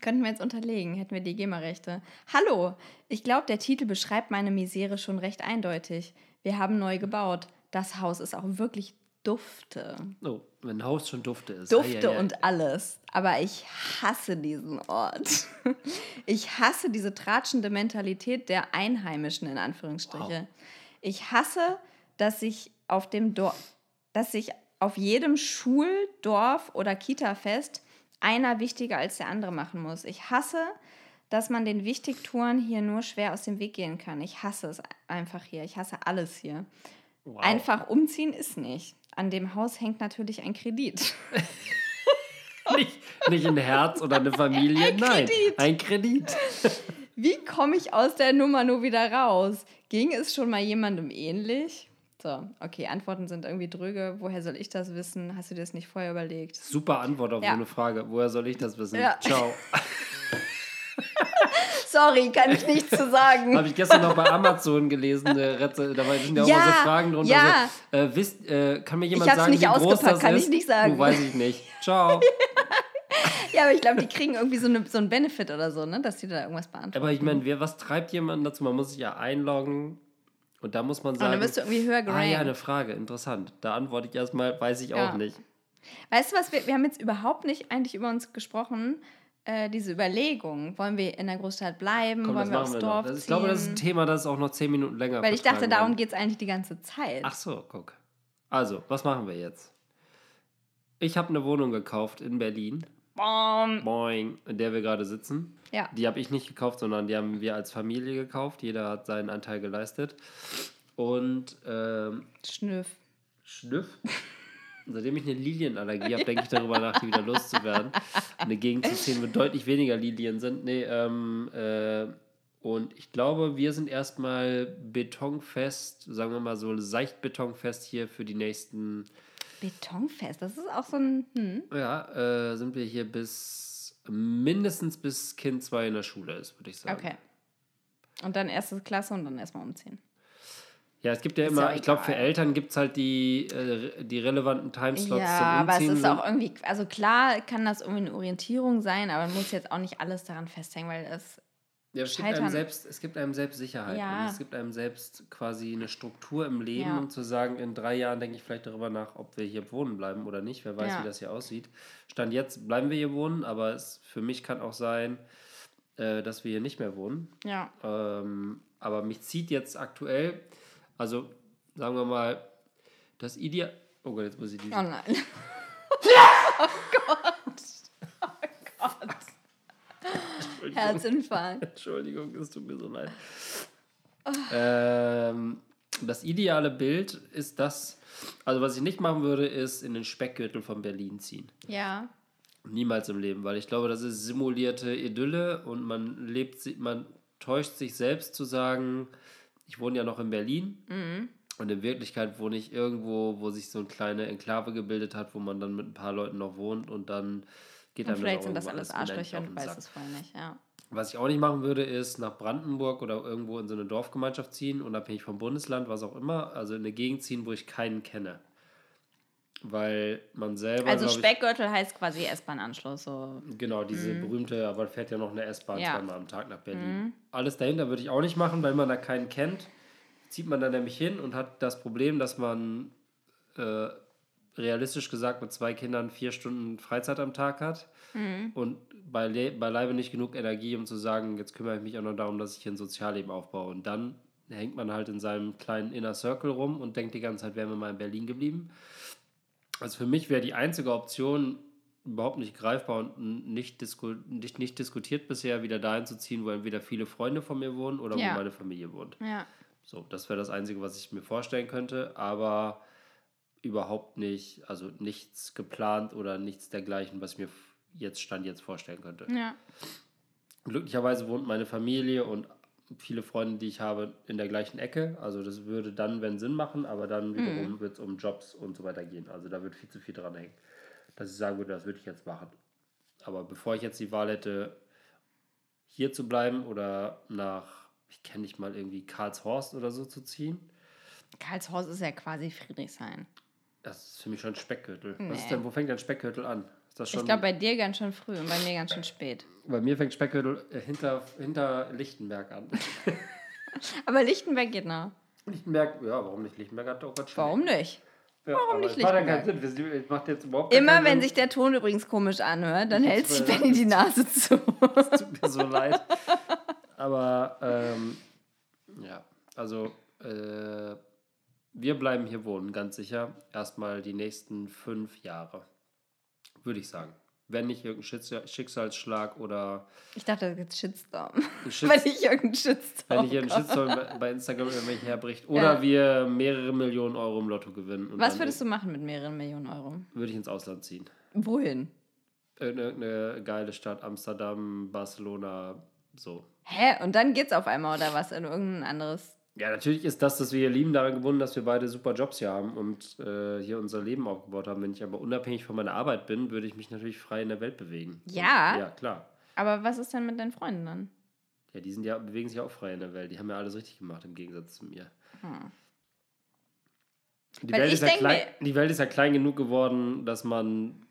Könnten wir jetzt unterlegen, hätten wir die GEMA-Rechte. Hallo, ich glaube, der Titel beschreibt meine Misere schon recht eindeutig. Wir haben neu gebaut. Das Haus ist auch wirklich dufte. Oh, wenn ein Haus schon dufte ist. Dufte ei. und alles. Aber ich hasse diesen Ort. Ich hasse diese tratschende Mentalität der Einheimischen, in Anführungsstriche. Ich hasse, dass sich auf dem Dorf, dass sich auf jedem Schul-, Dorf- oder Kita-Fest einer wichtiger als der andere machen muss. Ich hasse, dass man den Wichtigtouren hier nur schwer aus dem Weg gehen kann. Ich hasse es einfach hier. Ich hasse alles hier. Wow. Einfach umziehen ist nicht. An dem Haus hängt natürlich ein Kredit. nicht, nicht ein Herz oder eine Familie, nein, Kredit. ein Kredit. Wie komme ich aus der Nummer nur wieder raus? Ging es schon mal jemandem ähnlich? So, okay, Antworten sind irgendwie dröge. Woher soll ich das wissen? Hast du dir das nicht vorher überlegt? Super Antwort auf Ja. so eine Frage. Woher soll ich das wissen? Ja. Ciao. Sorry, kann ich nichts zu sagen. Habe ich gestern noch bei Amazon gelesen. Reze- Da sind ja auch Ja, so Fragen drunter. ja. So, äh, wisst, äh, kann mir jemand hab's sagen, nicht wie groß das kann ist? ich nicht sagen. Du, weiß ich nicht. Ciao. Ja, aber ich glaube, die kriegen irgendwie so, eine, so einen Benefit oder so, ne? dass die da irgendwas beantworten. Aber ich meine, was treibt jemanden dazu? Man muss sich ja einloggen und da muss man Und sagen. dann wirst du irgendwie höher ah gerankt. ja, eine Frage, interessant. Da antworte ich erstmal, weiß ich Ja. auch nicht. Weißt du was, wir, wir haben jetzt überhaupt nicht eigentlich über uns gesprochen, äh, diese Überlegung. Wollen wir in der Großstadt bleiben? Komm, Wollen wir aufs wir. Dorf ziehen? ich glaube, das ist ein Thema, das auch noch zehn Minuten länger Weil ich dachte, darum geht es eigentlich die ganze Zeit. Ach so, guck. Also, was machen wir jetzt? Ich habe eine Wohnung gekauft in Berlin, Bom. Boing, in der wir gerade sitzen. Ja. Die habe ich nicht gekauft, sondern die haben wir als Familie gekauft. Jeder hat seinen Anteil geleistet. Und ähm, Schnüff. Schnüff. Seitdem ich eine Lilienallergie habe, denke ich darüber nach, die wieder loszuwerden. Eine Gegend zu ziehen, wo deutlich weniger Lilien sind. Nee, ähm, äh, und ich glaube, wir sind erstmal betonfest, sagen wir mal so seicht betonfest hier für die nächsten, Betonfest, das ist auch so ein. Hm. ja, äh, sind wir hier bis mindestens bis Kind 2 in der Schule ist, würde ich sagen. Okay. Und dann erste Klasse und dann erstmal umziehen. Ja, es gibt ja Ist immer, ja ich glaube, für. Eltern gibt es halt die, äh, die relevanten Timeslots Ja, zum aber es ist auch irgendwie, also klar kann das irgendwie eine Orientierung sein, aber man muss jetzt auch nicht alles daran festhängen, weil es. Ja, es gibt, einem selbst, es gibt einem selbst Sicherheit Ja. und es gibt einem selbst quasi eine Struktur im Leben, Ja. um zu sagen, in drei Jahren denke ich vielleicht darüber nach, ob wir hier wohnen bleiben oder nicht. Wer weiß, Ja. wie das hier aussieht. Stand jetzt bleiben wir hier wohnen, aber es für mich kann auch sein, äh, dass wir hier nicht mehr wohnen. Ja. Ähm, aber mich zieht jetzt aktuell, also sagen wir mal, das Ideal. Oh Gott, jetzt muss ich die. Oh nein. oh Gott. Oh Gott. Herzinfarkt. Entschuldigung, es tut mir so leid. Ähm, Das ideale Bild ist das, also was ich nicht machen würde, ist in den Speckgürtel von Berlin ziehen. Ja. Niemals im Leben, weil ich glaube, das ist simulierte Idylle und man lebt, man täuscht sich selbst zu sagen, ich wohne ja noch in Berlin und in Wirklichkeit wohne ich irgendwo, wo sich so eine kleine Enklave gebildet hat, wo man dann mit ein paar Leuten noch wohnt und dann geht Und einem vielleicht sind das alles Arschlöcher und den du weißt Sack. es vorher nicht, ja. Was ich auch nicht machen würde, ist nach Brandenburg oder irgendwo in so eine Dorfgemeinschaft ziehen, unabhängig vom Bundesland, was auch immer, also in eine Gegend ziehen, wo ich keinen kenne. Weil man selber. Also glaub ich, Speckgürtel heißt quasi S-Bahn-Anschluss. So. Genau, diese berühmte, aber fährt ja noch eine S-Bahn Ja. zweimal am Tag nach Berlin. Alles dahinter würde ich auch nicht machen, weil man da keinen kennt. Zieht man da nämlich hin und hat das Problem, dass man äh, realistisch gesagt mit zwei Kindern vier Stunden Freizeit am Tag hat und bei, Le- beileibe nicht genug Energie, um zu sagen, jetzt kümmere ich mich auch noch darum, dass ich hier ein Sozialleben aufbaue. Und dann hängt man halt in seinem kleinen Inner Circle rum und denkt die ganze Zeit, wären wir mal in Berlin geblieben. Also für mich wäre die einzige Option überhaupt nicht greifbar und nicht, disku nicht, nicht diskutiert bisher, wieder dahin zu ziehen, wo entweder viele Freunde von mir wohnen oder Ja. wo meine Familie wohnt. Ja. So, das wäre das Einzige, was ich mir vorstellen könnte, aber überhaupt nicht, also nichts geplant oder nichts dergleichen, was ich mir jetzt Stand jetzt vorstellen könnte. Ja. Glücklicherweise wohnt meine Familie und viele Freunde, die ich habe, in der gleichen Ecke. Also das würde dann, wenn Sinn machen, aber dann wiederum wird es um Jobs und so weiter gehen. Also da wird viel zu viel dran hängen, dass ich sagen würde, das würde ich jetzt machen. Aber bevor ich jetzt die Wahl hätte, hier zu bleiben oder nach, ich kenne nicht mal irgendwie Karlshorst oder so zu ziehen, Karlshorst ist ja quasi Friedrichshain. das ist für mich schon Speckgürtel. Was Nee. ist denn, wo fängt denn Speckgürtel an? Das schon, Ich glaube, bei dir ganz schön früh und bei mir ganz schön spät. bei mir fängt Speckgürtel äh, hinter, hinter Lichtenberg an. Aber Lichtenberg geht noch. Lichtenberg, ja, warum nicht? Lichtenberg hat doch ganz schön. Warum nicht? Ja, Warum nicht macht Lichtenberg? keinen Sinn. Macht jetzt überhaupt Immer wenn Sinn. sich der Ton übrigens komisch anhört, dann hält sich Benny die Nase zu. Es tut mir so leid. Aber ähm, ja, also äh, wir bleiben hier wohnen, ganz sicher. Erstmal die nächsten fünf Jahre, würde ich sagen. Wenn nicht irgendein Schicks- Schicksalsschlag oder Ich dachte, da gibt's Shitstorm. Shit- Wenn ich irgendeinen wenn Shitstorm nicht irgendein komme. Shitstorm bei- bei Instagram über mich herbricht oder Ja. wir mehrere Millionen Euro im Lotto gewinnen. Was würdest du machen mit mehreren Millionen Euro? Würde ich ins Ausland ziehen. Wohin? Irgendeine geile Stadt, Amsterdam, Barcelona, so. Hä? Und dann geht's auf einmal oder was? In irgendein anderes. Ja, natürlich ist das, dass wir hier lieben, daran gebunden, dass wir beide super Jobs hier haben und äh, hier unser Leben aufgebaut haben. Wenn ich aber unabhängig von meiner Arbeit bin, würde ich mich natürlich frei in der Welt bewegen. Ja? Und, ja, klar. Aber was ist denn mit deinen Freunden dann? Ja, die sind ja, bewegen sich auch frei in der Welt. Die haben ja alles richtig gemacht im Gegensatz zu mir. Die, Weil Welt ja klein, mir- die Welt ist ja klein genug geworden, dass man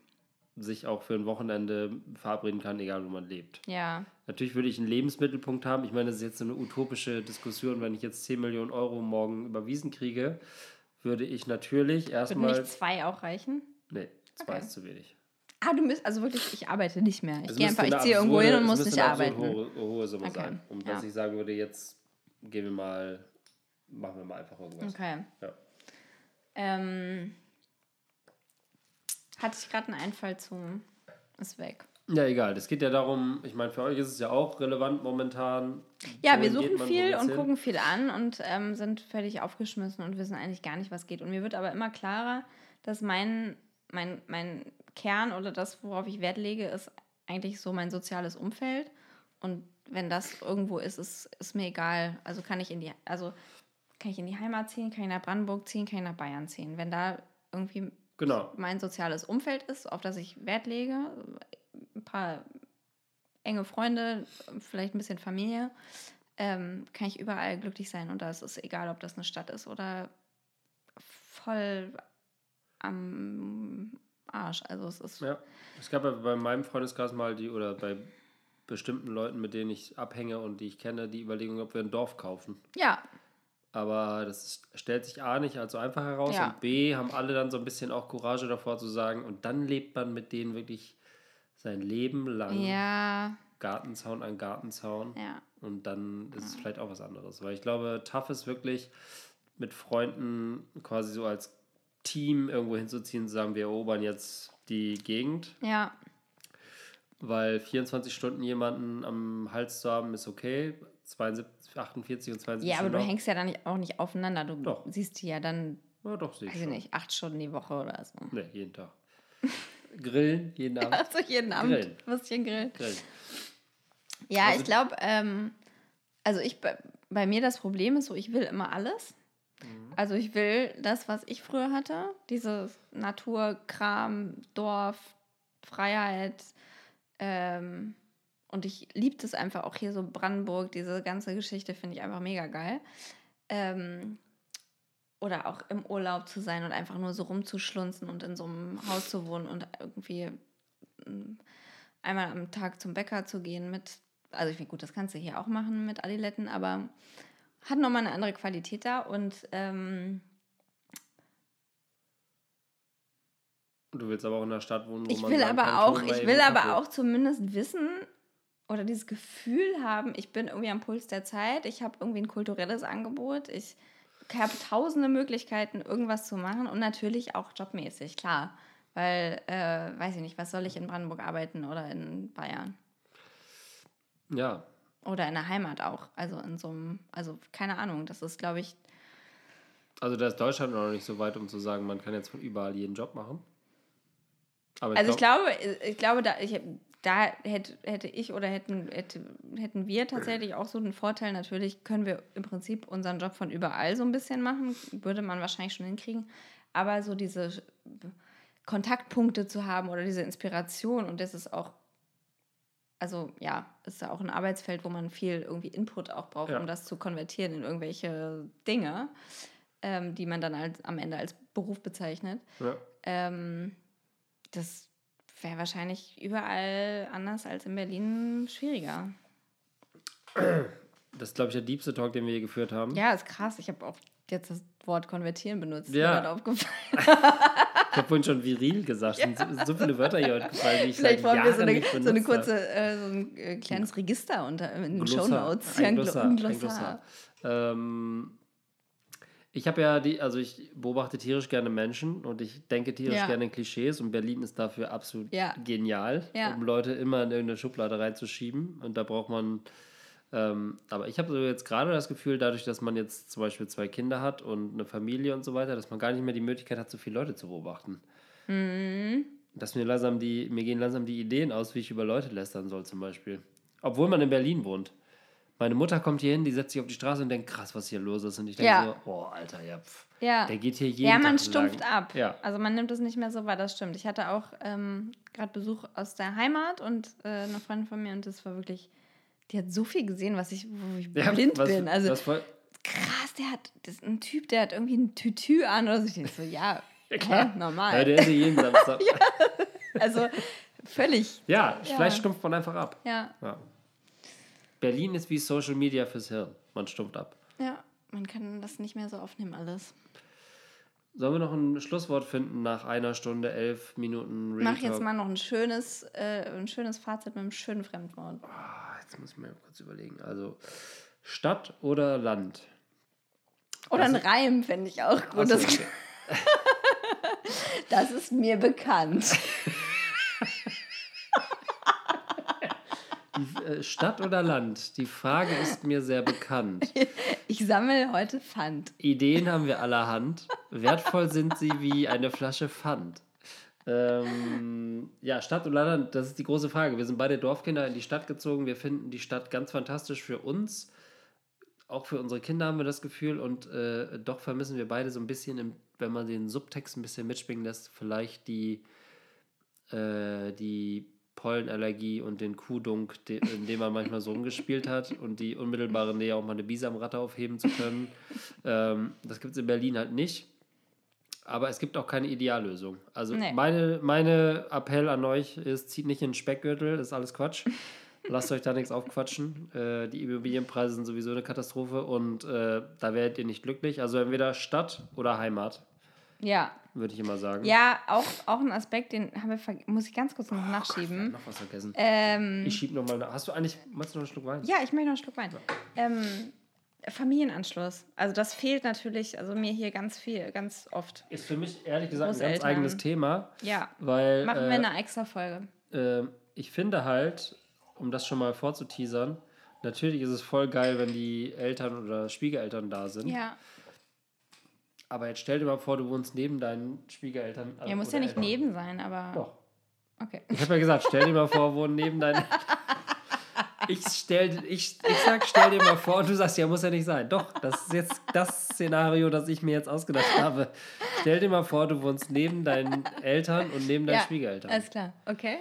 sich auch für ein Wochenende verabreden kann, egal wo man lebt. Ja. Natürlich würde ich einen Lebensmittelpunkt haben. Ich meine, das ist jetzt eine utopische Diskussion. Wenn ich jetzt 10 Millionen Euro morgen überwiesen kriege, würde ich natürlich erstmal. nicht zwei auch reichen? Nee, zwei Okay. ist zu wenig. Ah, du müsst, also wirklich, ich arbeite nicht mehr. Ich gehe einfach, ich ziehe irgendwo hin und muss nicht arbeiten. Hohe, hohe Summe Okay, sein. Um dass ja. ich sagen würde, jetzt gehen wir mal, machen wir mal einfach irgendwas. Okay. Ja. Ähm, hatte ich gerade einen Einfall zu. Ist weg. ja, egal. Es geht ja darum, ich meine, für euch ist es ja auch relevant momentan. Ja, wir suchen viel und hin? gucken viel an und ähm, sind völlig aufgeschmissen und wissen eigentlich gar nicht, was geht. Und mir wird aber immer klarer, dass mein, mein, mein Kern oder das, worauf ich Wert lege, ist eigentlich so mein soziales Umfeld. Und wenn das irgendwo ist, ist, ist mir egal. Also kann ich in die, also kann ich in die Heimat ziehen, kann ich nach Brandenburg ziehen, kann ich nach Bayern ziehen. Wenn da irgendwie Genau. mein soziales Umfeld ist, auf das ich Wert lege, ein paar enge Freunde, vielleicht ein bisschen Familie, ähm, kann ich überall glücklich sein. Und da ist es egal, ob das eine Stadt ist oder voll am Arsch. Also es ist Ja. Es gab ja bei meinem Freundeskreis mal die, oder bei bestimmten Leuten, mit denen ich abhänge und die ich kenne, die Überlegung, ob wir ein Dorf kaufen. ja, Aber das stellt sich A nicht so einfach heraus Ja. und B haben alle dann so ein bisschen auch Courage davor zu sagen und dann lebt man mit denen wirklich sein Leben lang ja, Gartenzaun an Gartenzaun ja. und dann ist es vielleicht auch was anderes. Weil ich glaube, tough ist wirklich mit Freunden quasi so als Team irgendwo hinzuziehen und zu sagen, wir erobern jetzt die Gegend, Ja, weil 24 Stunden jemanden am Hals zu haben ist okay. 72, 48 und 72 Ja, aber du noch. hängst ja dann nicht, auch nicht aufeinander. Du Doch. siehst die ja dann, Ja, doch, sehe ich weiß ich schon. nicht, acht Stunden die Woche oder so. Nee, jeden Tag. Grillen, jeden Abend. Also jeden Abend Grillen. Würstchen grillen. Grillen. Ja, Also- ich glaube, ähm, also ich bei, bei mir das Problem ist so, ich will immer alles. Mhm. Also ich will das, was ich früher hatte, dieses Naturkram, Dorf, Freiheit. Ähm, und ich liebe das einfach auch hier so Brandenburg, diese ganze Geschichte finde ich einfach mega geil. Ähm, oder auch im Urlaub zu sein und einfach nur so rumzuschlunzen und in so einem Haus zu wohnen und irgendwie mm, einmal am Tag zum Bäcker zu gehen mit, also ich finde, gut, das kannst du hier auch machen mit Adiletten, aber hat nochmal eine andere Qualität da und ähm, Du willst aber auch in einer Stadt wohnen, wo ich man will aber auch, ich will aber auch zumindest wissen oder dieses Gefühl haben, ich bin irgendwie am Puls der Zeit, ich habe irgendwie ein kulturelles Angebot, ich habe tausende Möglichkeiten, irgendwas zu machen und natürlich auch jobmäßig, klar. Weil, äh, weiß ich nicht, was soll ich in Brandenburg arbeiten oder in Bayern? Ja, Oder in der Heimat auch. Also in so einem, also keine Ahnung, das ist, glaube ich, also da ist Deutschland noch nicht so weit, um zu sagen, man kann jetzt von überall jeden Job machen. Aber ich Also ich glaub- glaube, ich glaube, da, ich, da hätte, hätte ich oder hätten, hätte, hätten wir tatsächlich auch so einen Vorteil. Natürlich können wir im Prinzip unseren Job von überall so ein bisschen machen. Würde man wahrscheinlich schon hinkriegen. Aber so diese Kontaktpunkte zu haben oder diese Inspiration und das ist auch, also ja, ist ja auch ein Arbeitsfeld, wo man viel irgendwie Input auch braucht, Ja. um das zu konvertieren in irgendwelche Dinge, ähm, die man dann als, am Ende als Beruf bezeichnet. ja. Ähm, das wäre wahrscheinlich überall anders als in Berlin schwieriger. Das ist, glaube ich, der diebste Talk, den wir je geführt haben. Ja, ist krass. Ich habe auch jetzt das Wort konvertieren benutzt. Ja. Aufgefallen. Ich habe vorhin schon viril gesagt. Es sind so, so viele Wörter hier heute gefallen, die ich Vielleicht seit wollen wir so Jahren eine, nicht so eine kurze, äh, so ein äh, kleines Register unter, in den Glossar, Shownotes. ein Ja, ein Glo- Glossar, ein Glossar. Glossar. Ähm, ich habe ja die, also ich beobachte tierisch gerne Menschen und ich denke tierisch Ja. gerne in Klischees und Berlin ist dafür absolut Ja. genial, Ja. um Leute immer in irgendeine Schublade reinzuschieben und da braucht man, ähm, aber ich habe so jetzt gerade das Gefühl, dadurch, dass man jetzt zum Beispiel zwei Kinder hat und eine Familie und so weiter, dass man gar nicht mehr die Möglichkeit hat, so viele Leute zu beobachten. Mhm. Dass mir langsam die, mir gehen langsam die Ideen aus, wie ich über Leute lästern soll, zum Beispiel. Obwohl man in Berlin wohnt. Meine Mutter kommt hier hin, die setzt sich auf die Straße und denkt, krass, was hier los ist. Und ich denke Ja. so, oh, Alter, ja, pf, Ja. der geht hier jeden Ja, man Tag stumpft lang. ab. Ja. Also man nimmt es nicht mehr so wahr, das stimmt. Ich hatte auch ähm, gerade Besuch aus der Heimat und äh, eine Freundin von mir und das war wirklich, die hat so viel gesehen, was ich, wo ich Ja, blind was, bin. Also krass, der hat, das ist ein Typ, der hat irgendwie ein Tütü an oder so. Ich denke so, ja, klar. hä, normal. ja, der ist hier jeden Samstag. Also völlig, ja, vielleicht stumpft man einfach ab. Ja. Berlin ist wie Social Media fürs Hirn. Man stumpft ab. ja, man kann das nicht mehr so aufnehmen alles. Sollen wir noch ein Schlusswort finden nach einer Stunde, elf Minuten Real Mach jetzt mal noch ein schönes, äh, ein schönes Fazit mit einem schönen Fremdwort. Ah, jetzt muss ich mir kurz überlegen. Also, Stadt oder Land? Oder ein Also- Reim fände ich auch gut. So, okay. das ist mir bekannt. Die, äh, Stadt oder Land? Die Frage ist mir sehr bekannt. Ich sammle heute Pfand. Ideen haben wir allerhand. Wertvoll sind sie wie eine Flasche Pfand. Ähm, ja, Stadt oder Land, das ist die große Frage. Wir sind beide Dorfkinder in die Stadt gezogen. Wir finden die Stadt ganz fantastisch für uns. Auch für unsere Kinder haben wir das Gefühl. Und äh, doch vermissen wir beide so ein bisschen, im, wenn man den Subtext ein bisschen mitschwingen lässt, vielleicht die, äh, die Pollenallergie und den Kuhdunk, in dem man manchmal so rumgespielt hat und die unmittelbare Nähe auch mal eine Bisamratte aufheben zu können. Ähm, das gibt es in Berlin halt nicht. Aber es gibt auch keine Ideallösung. Also Nee. meine, meine Appell an euch ist, zieht nicht in den Speckgürtel, das ist alles Quatsch. Lasst euch da nichts aufquatschen. Äh, die Immobilienpreise sind sowieso eine Katastrophe und äh, da werdet ihr nicht glücklich. Also entweder Stadt oder Heimat, Ja. Würde ich immer sagen. Ja, auch, auch ein Aspekt, den haben wir muss ich ganz kurz noch Wir haben nachschieben. noch was vergessen. Ähm, Ich schieb noch mal nach. Hast du eigentlich, meinst du noch einen Schluck Wein? ja, ich möchte noch einen Schluck Wein. Ähm, Familienanschluss. Also das fehlt natürlich, also mir hier ganz viel, ganz oft. Ist für mich ehrlich gesagt ein ganz eigenes Thema, Ja, weil machen wir äh, eine extra Folge. äh, ich finde halt, um das schon mal vorzuteasern, Natürlich ist es voll geil, wenn die Eltern oder Schwiegereltern da sind. Ja. Aber jetzt stell dir mal vor, du wohnst neben deinen Schwiegereltern. Ja, muss ja nicht Eltern. neben sein, aber. Doch. Okay. Ich habe ja gesagt, stell dir mal vor, wohnen neben deinen. Ich, stell, ich, ich sag, stell dir mal vor und du sagst, ja, muss ja nicht sein. Doch, das ist jetzt das Szenario, das ich mir jetzt ausgedacht habe. Stell dir mal vor, du wohnst neben deinen Eltern und neben deinen ja, Schwiegereltern. Alles klar, okay.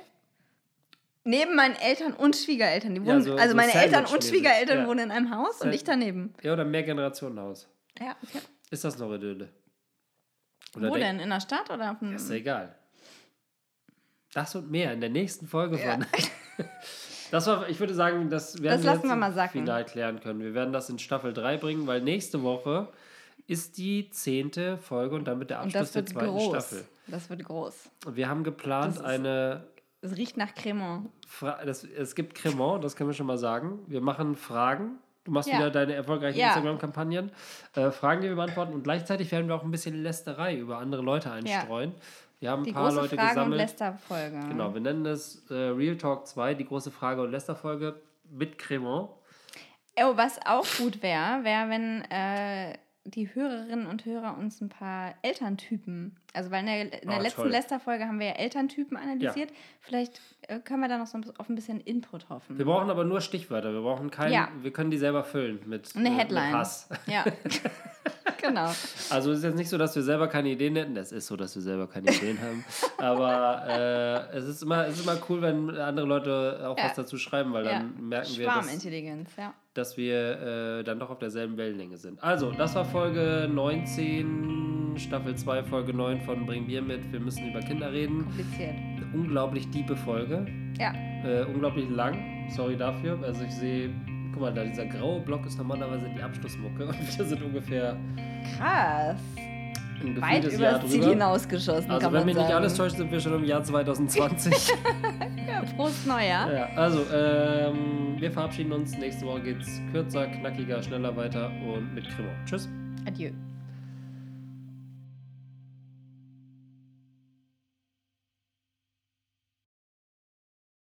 Neben meinen Eltern und Schwiegereltern. Die Ja, wohnen, so- also so meine Eltern und. Schwiegereltern Ja. wohnen in einem Haus und Sa- ich daneben. ja, oder Mehrgenerationenhaus. Ja, okay. Ist das noch Idylle? Wo denk- denn? In der Stadt oder auf dem. Ist ja egal. Das und mehr in der nächsten Folge Ja. von. Das war, ich würde sagen, das werden Das lassen jetzt wir mal im sacken. final klären können. Wir werden das in Staffel 3 bringen, weil nächste Woche ist die zehnte Folge und damit der Abschluss der zweiten groß. Staffel. Das wird groß. Und wir haben geplant ist- eine. Es riecht nach Cremant. Fra das, es gibt Cremant, das können wir schon mal sagen. Wir machen Fragen. Du machst Ja. wieder deine erfolgreichen Ja. Instagram-Kampagnen. Äh, Fragen, die wir beantworten. Und gleichzeitig werden wir auch ein bisschen Lästerei über andere Leute einstreuen. Wir haben ein Die paar große Leute Frage- und gesammelt. Lästerfolge. Genau, wir nennen es äh, Real Talk 2, die große Frage- und Lästerfolge mit Cremant. Oh, was auch gut wäre, wäre, wenn äh, die Hörerinnen und Hörer uns ein paar Elterntypen, also weil in der, in der Ah, letzten toll. Lästerfolge haben wir ja Elterntypen analysiert. Vielleicht äh, können wir da noch so ein- auf ein bisschen Input hoffen. Wir brauchen aber nur Stichwörter. Wir brauchen keinen. Ja. Wir können die selber füllen mit, Eine äh, Headline. mit Hass. Ja, genau. Also es ist jetzt nicht so, dass wir selber keine Ideen hätten. Es ist so, dass wir selber keine Ideen haben. Aber äh, es, ist immer, es ist immer cool, wenn andere Leute auch Ja. was dazu schreiben, weil Ja. dann merken wir, dass, ja. dass wir äh, dann doch auf derselben Wellenlänge sind. Also, das war Folge 19, Staffel 2, Folge 9 von Bring Bier mit. Wir müssen über Kinder reden. Kompliziert. Eine unglaublich diebe Folge. Ja, Äh, unglaublich lang. Sorry dafür. Also ich sehe, guck mal, da dieser graue Block ist normalerweise die Abschlussmucke und wir sind ungefähr krass. ein Weit über Jahr das Ziel drüber. hinausgeschossen, Also wenn mich sagen. nicht alles täuscht, sind wir schon im Jahr 2020. Ja, Prost Neujahr. ja, also ähm, wir verabschieden uns. Nächste Woche geht's kürzer, knackiger, schneller weiter und mit Cremant. Tschüss. Adieu.